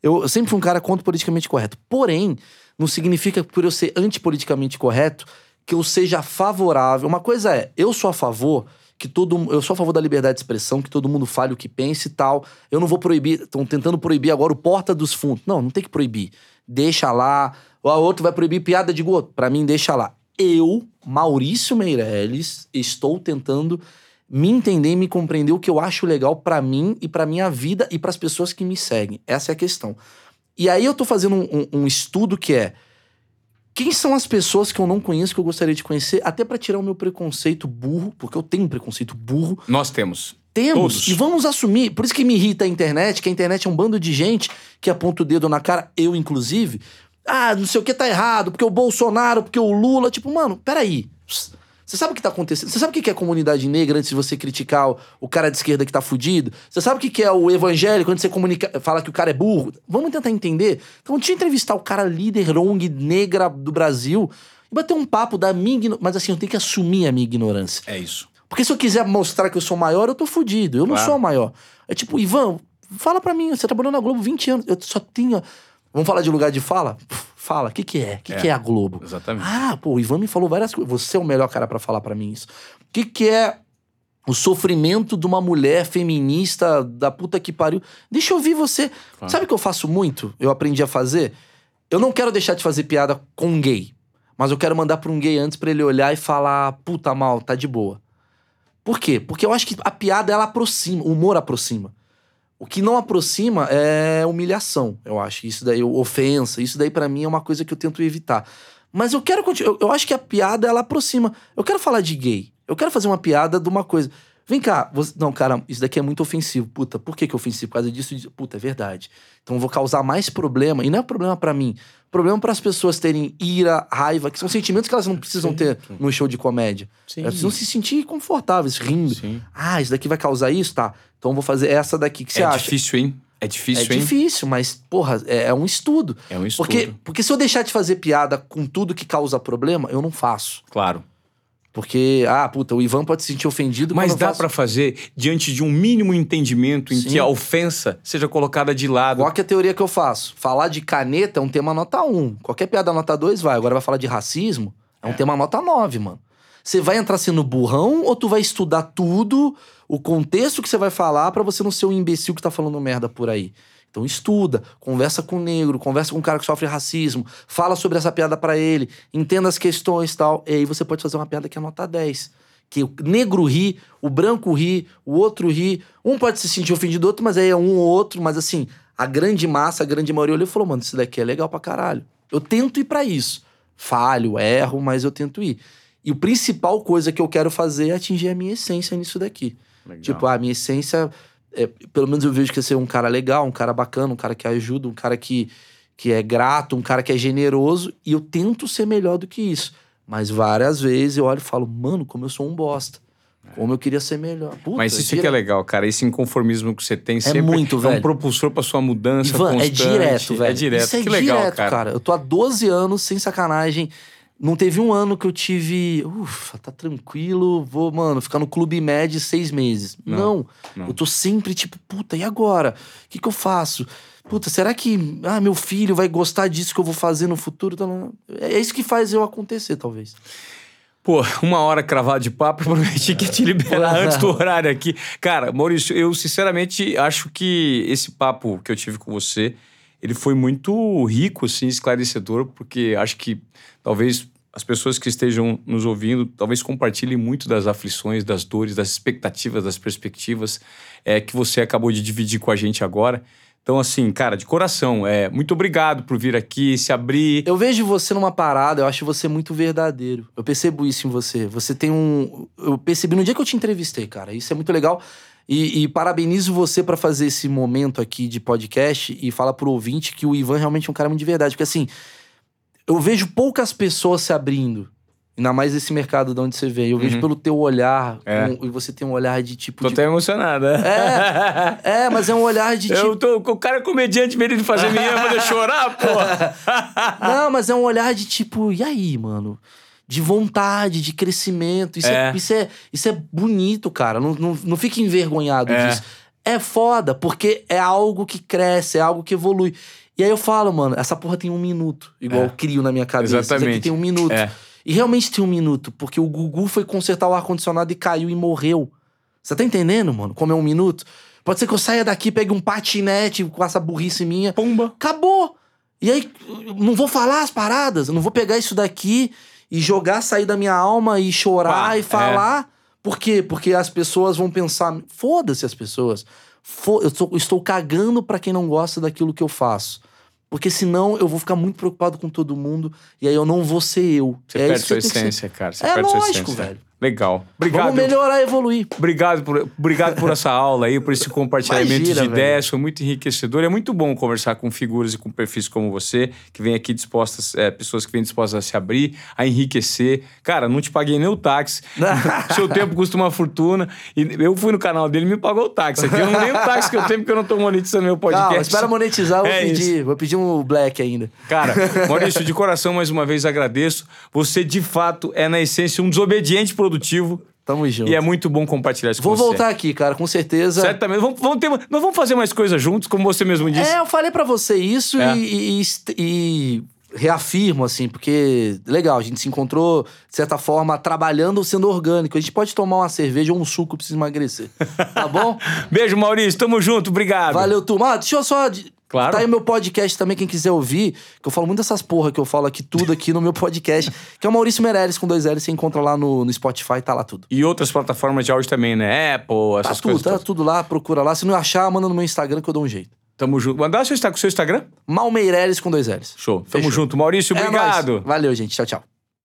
S2: eu, eu sempre fui um cara contra politicamente correto. Porém, não significa por eu ser antipoliticamente correto que eu seja favorável. Uma coisa é, eu sou a favor que todo eu sou a favor da liberdade de expressão, que todo mundo fale o que pensa e tal. Eu não vou proibir, estão tentando proibir agora o porta dos fundos. Não, não tem que proibir. Deixa lá. O outro vai proibir piada de outro. Pra mim, deixa lá. Eu, Maurício Meirelles, estou tentando me entender e me compreender o que eu acho legal pra mim e pra minha vida e pras pessoas que me seguem. Essa é a questão. E aí eu tô fazendo um, um- um estudo que é quem são as pessoas que eu não conheço que eu gostaria de conhecer, até pra tirar o meu preconceito burro, porque eu tenho um preconceito burro.
S1: Nós temos.
S2: Temos.
S1: Todos.
S2: E vamos assumir. Por isso que me irrita a internet, que a internet é um bando de gente que aponta o dedo na cara, eu inclusive. Ah, não sei o que tá errado, porque o Bolsonaro, porque o Lula. Tipo, mano, peraí. Você sabe o que tá acontecendo? Você sabe o que é comunidade negra antes de você criticar o, o cara de esquerda que tá fudido? Você sabe o que é o evangélico antes de você comunica, fala que o cara é burro? Vamos tentar entender? Então, eu entrevistar o cara líder ONG negra do Brasil e bater um papo da minha ignorância. Mas assim, eu tenho que assumir a minha ignorância.
S1: É isso.
S2: Porque se eu quiser mostrar que eu sou maior, eu tô fudido. Eu não
S1: Claro.
S2: sou o maior. É tipo, Ivan, fala pra mim, você trabalhou na Globo 20 anos, eu só tenho. Vamos falar de lugar de fala? Fala, o que, que é? O que,
S1: É.
S2: que é a Globo?
S1: Exatamente.
S2: Ah, pô, o Ivan me falou várias coisas. Você é o melhor cara pra falar pra mim isso. O que, que é o sofrimento de uma mulher feminista da puta que pariu? Deixa eu ouvir você.
S1: Claro.
S2: Sabe o que eu faço muito? Eu aprendi a fazer? Eu não quero deixar de fazer piada com um gay. Mas eu quero mandar pra um gay antes pra ele olhar e falar: puta mal, tá de boa. Por quê? Porque eu acho que a piada ela aproxima, o humor aproxima. O que não aproxima é humilhação, eu acho. Isso daí, ofensa, isso daí pra mim é uma coisa que eu tento evitar. Mas eu quero continuar. Eu, eu acho que a piada ela aproxima. Eu quero falar de gay. Eu quero fazer uma piada de uma coisa. Vem cá, você- não, cara, isso daqui é muito ofensivo. Puta, por que, que é ofensivo? Por causa disso. Puta, é verdade. Então eu vou causar mais problema. E não é problema pra mim. Problema para as pessoas terem ira, raiva, que são sentimentos que elas não precisam
S1: Sim.
S2: ter no show de comédia.
S1: Sim.
S2: Elas precisam se sentir confortáveis, rindo.
S1: Sim.
S2: Ah, isso daqui vai causar isso? Tá. Então vou fazer essa daqui. Que você
S1: é
S2: acha?
S1: difícil, hein? É difícil,
S2: é
S1: hein?
S2: difícil, mas, porra, é, é um estudo.
S1: É um estudo.
S2: Porque, porque se eu deixar de fazer piada com tudo que causa problema, eu não faço.
S1: Claro.
S2: Porque, ah, puta, o Ivan pode se sentir ofendido
S1: Mas dá
S2: faço...
S1: pra fazer diante de um mínimo entendimento em
S2: Sim.
S1: que a ofensa seja colocada de lado.
S2: Qual que é a teoria que eu faço? Falar de caneta é um tema nota 1. Qualquer piada nota 2 vai. Agora vai falar de racismo, é um tema nota 9, mano. Você vai entrar sendo burrão ou tu vai estudar tudo, o contexto que você vai falar pra você não ser um imbecil que tá falando merda por aí? Então estuda, conversa com o negro, conversa com o cara que sofre racismo, fala sobre essa piada pra ele, entenda as questões e tal. E aí você pode fazer uma piada que é nota 10. Que o negro ri, o branco ri, o outro ri. Um pode se sentir ofendido do outro, mas aí é um ou outro. Mas assim, a grande massa, a grande maioria olhou e falou: mano, isso daqui é legal pra caralho. Eu tento ir pra isso. Falho, erro, mas eu tento ir. E a principal coisa que eu quero fazer é atingir a minha essência nisso daqui.
S1: Legal.
S2: Tipo, a minha essência, é, pelo menos eu vejo que é ser um cara legal, um cara bacana, um cara que ajuda, um cara que, que é grato, um cara que é generoso, e eu tento ser melhor do que isso. Mas várias vezes eu olho e falo, mano, como eu sou um bosta. Como eu queria ser melhor. Puta,
S1: Mas isso
S2: dire-
S1: que é legal, cara. Esse inconformismo que você tem sempre
S2: muito,
S1: é um
S2: velho.
S1: propulsor pra sua mudança
S2: Ivan, é
S1: constante.
S2: direto, velho.
S1: É direto.
S2: Isso é
S1: que legal,
S2: direto,
S1: cara.
S2: Eu tô há 12 anos, sem sacanagem. Não teve um ano que eu tive. Ufa, tá tranquilo, vou, mano, ficar no Clube Med seis meses.
S1: Não,
S2: Não. Eu tô sempre tipo, puta, e agora? O que, que eu faço? Puta, será que ah, meu filho vai gostar disso que eu vou fazer no futuro? Então, É isso que faz eu acontecer, talvez.
S1: Pô, uma hora cravada de papo, eu prometi que ia te liberar antes do horário aqui. Cara, Maurício, eu sinceramente acho que esse papo que eu tive com você, ele foi muito rico, assim, esclarecedor, porque acho que talvez as pessoas que estejam nos ouvindo talvez compartilhem muito das aflições, das dores, das expectativas, das perspectivas é, que você acabou de dividir com a gente agora. Então, assim, cara, de coração, é, muito obrigado por vir aqui, se abrir.
S2: Eu vejo você numa parada, eu acho você muito verdadeiro. Eu percebo isso em você. Você tem um. Eu percebi no dia que eu te entrevistei, cara. Isso é muito legal. E, e parabenizo você para fazer esse momento aqui de podcast e fala pro ouvinte que o Ivan realmente é um cara muito de verdade. Porque assim, eu vejo poucas pessoas se abrindo. Ainda mais esse mercado de onde você vem. Eu vejo
S1: Uhum.
S2: pelo teu olhar.
S1: É.
S2: um- e você tem um olhar de tipo.
S1: Tô
S2: de-
S1: até emocionado, né?
S2: É, é, mas é um olhar de tipo.
S1: Eu tô, o cara é comediante, medo de fazer minha, fazer chorar, pô.
S2: Não, mas é um olhar de tipo, e aí, mano? De vontade, de crescimento. Isso é,
S1: É.
S2: isso é, isso é bonito, cara. Não, não, não fique envergonhado
S1: É.
S2: disso. É foda, porque é algo que cresce, é algo que evolui. E aí eu falo, mano, essa porra tem um minuto. Igual
S1: É.
S2: eu crio na minha cabeça. Isso aqui
S1: Exatamente.
S2: tem um minuto.
S1: É.
S2: E realmente tem um minuto, porque o Gugu foi consertar o ar-condicionado e caiu e morreu. Você tá entendendo, mano? Como é um minuto? Pode ser que eu saia daqui, pegue um patinete com essa burrice minha.
S1: Pumba.
S2: Acabou! E aí, não vou falar as paradas, não vou pegar isso daqui e jogar, sair da minha alma e chorar
S1: Pá,
S2: e falar. Por quê? Porque as pessoas vão pensar. Foda-se as pessoas. Fo- eu tô- estou cagando pra quem não gosta daquilo que eu faço. Porque senão eu vou ficar muito preocupado com todo mundo e aí eu não vou ser eu.
S1: Você
S2: é
S1: perde sua
S2: eu
S1: essência, cara. Você
S2: É
S1: perde sua
S2: lógico,
S1: essência.
S2: velho.
S1: Legal. Obrigado.
S2: Vamos melhorar e evoluir.
S1: Obrigado por, obrigado por essa aula aí, por esse compartilhamento
S2: Imagina,
S1: de
S2: velho.
S1: ideias. Foi muito enriquecedor. É muito bom conversar com figuras e com perfis como você, que vem aqui dispostas, é, pessoas que vêm dispostas a se abrir, a enriquecer. Cara, não te paguei nem o táxi. Seu tempo custa uma fortuna. E eu fui no canal dele e me pagou o táxi. Aqui eu não nem o táxi que eu tenho, porque eu não tô monetizando meu podcast.
S2: Calma, espera monetizar, eu vou
S1: É
S2: pedir. Vou pedir um black ainda.
S1: Cara, Maurício, de coração, mais uma vez agradeço. Você, de fato, é, na essência, um desobediente produtivo.
S2: Tamo junto.
S1: E é muito bom compartilhar isso
S2: Vou
S1: com você.
S2: voltar aqui, cara, com certeza.
S1: Certamente. Vamos, vamos ter, nós vamos fazer mais coisas juntos, como você mesmo disse.
S2: É, eu falei pra você isso
S1: É.
S2: e, e- e e reafirmo, assim, porque legal, a gente se encontrou, de certa forma, trabalhando sendo orgânico. A gente pode tomar uma cerveja ou um suco pra se emagrecer. Tá bom?
S1: Beijo, Maurício. Tamo junto. Obrigado.
S2: Valeu, turma. Ah, deixa eu só.
S1: Claro.
S2: Tá aí o meu podcast também, quem quiser ouvir, que eu falo muito dessas porra que eu falo aqui, tudo aqui no meu podcast, que é o Maurício Meirelles com dois L's, você encontra lá no, no Spotify, tá lá tudo.
S1: E outras plataformas de áudio também, né? Apple,
S2: Tá
S1: essas
S2: tudo,
S1: coisas.
S2: tá
S1: todas.
S2: tudo lá, procura lá. Se não achar, manda no meu Instagram que eu dou um jeito.
S1: Tamo junto. Mandar seu, seu Instagram?
S2: Mal Meirelles com dois L's.
S1: Show. Tamo
S2: Fechou.
S1: junto. Maurício,
S2: É
S1: obrigado.
S2: nóis. Valeu, gente. Tchau, tchau.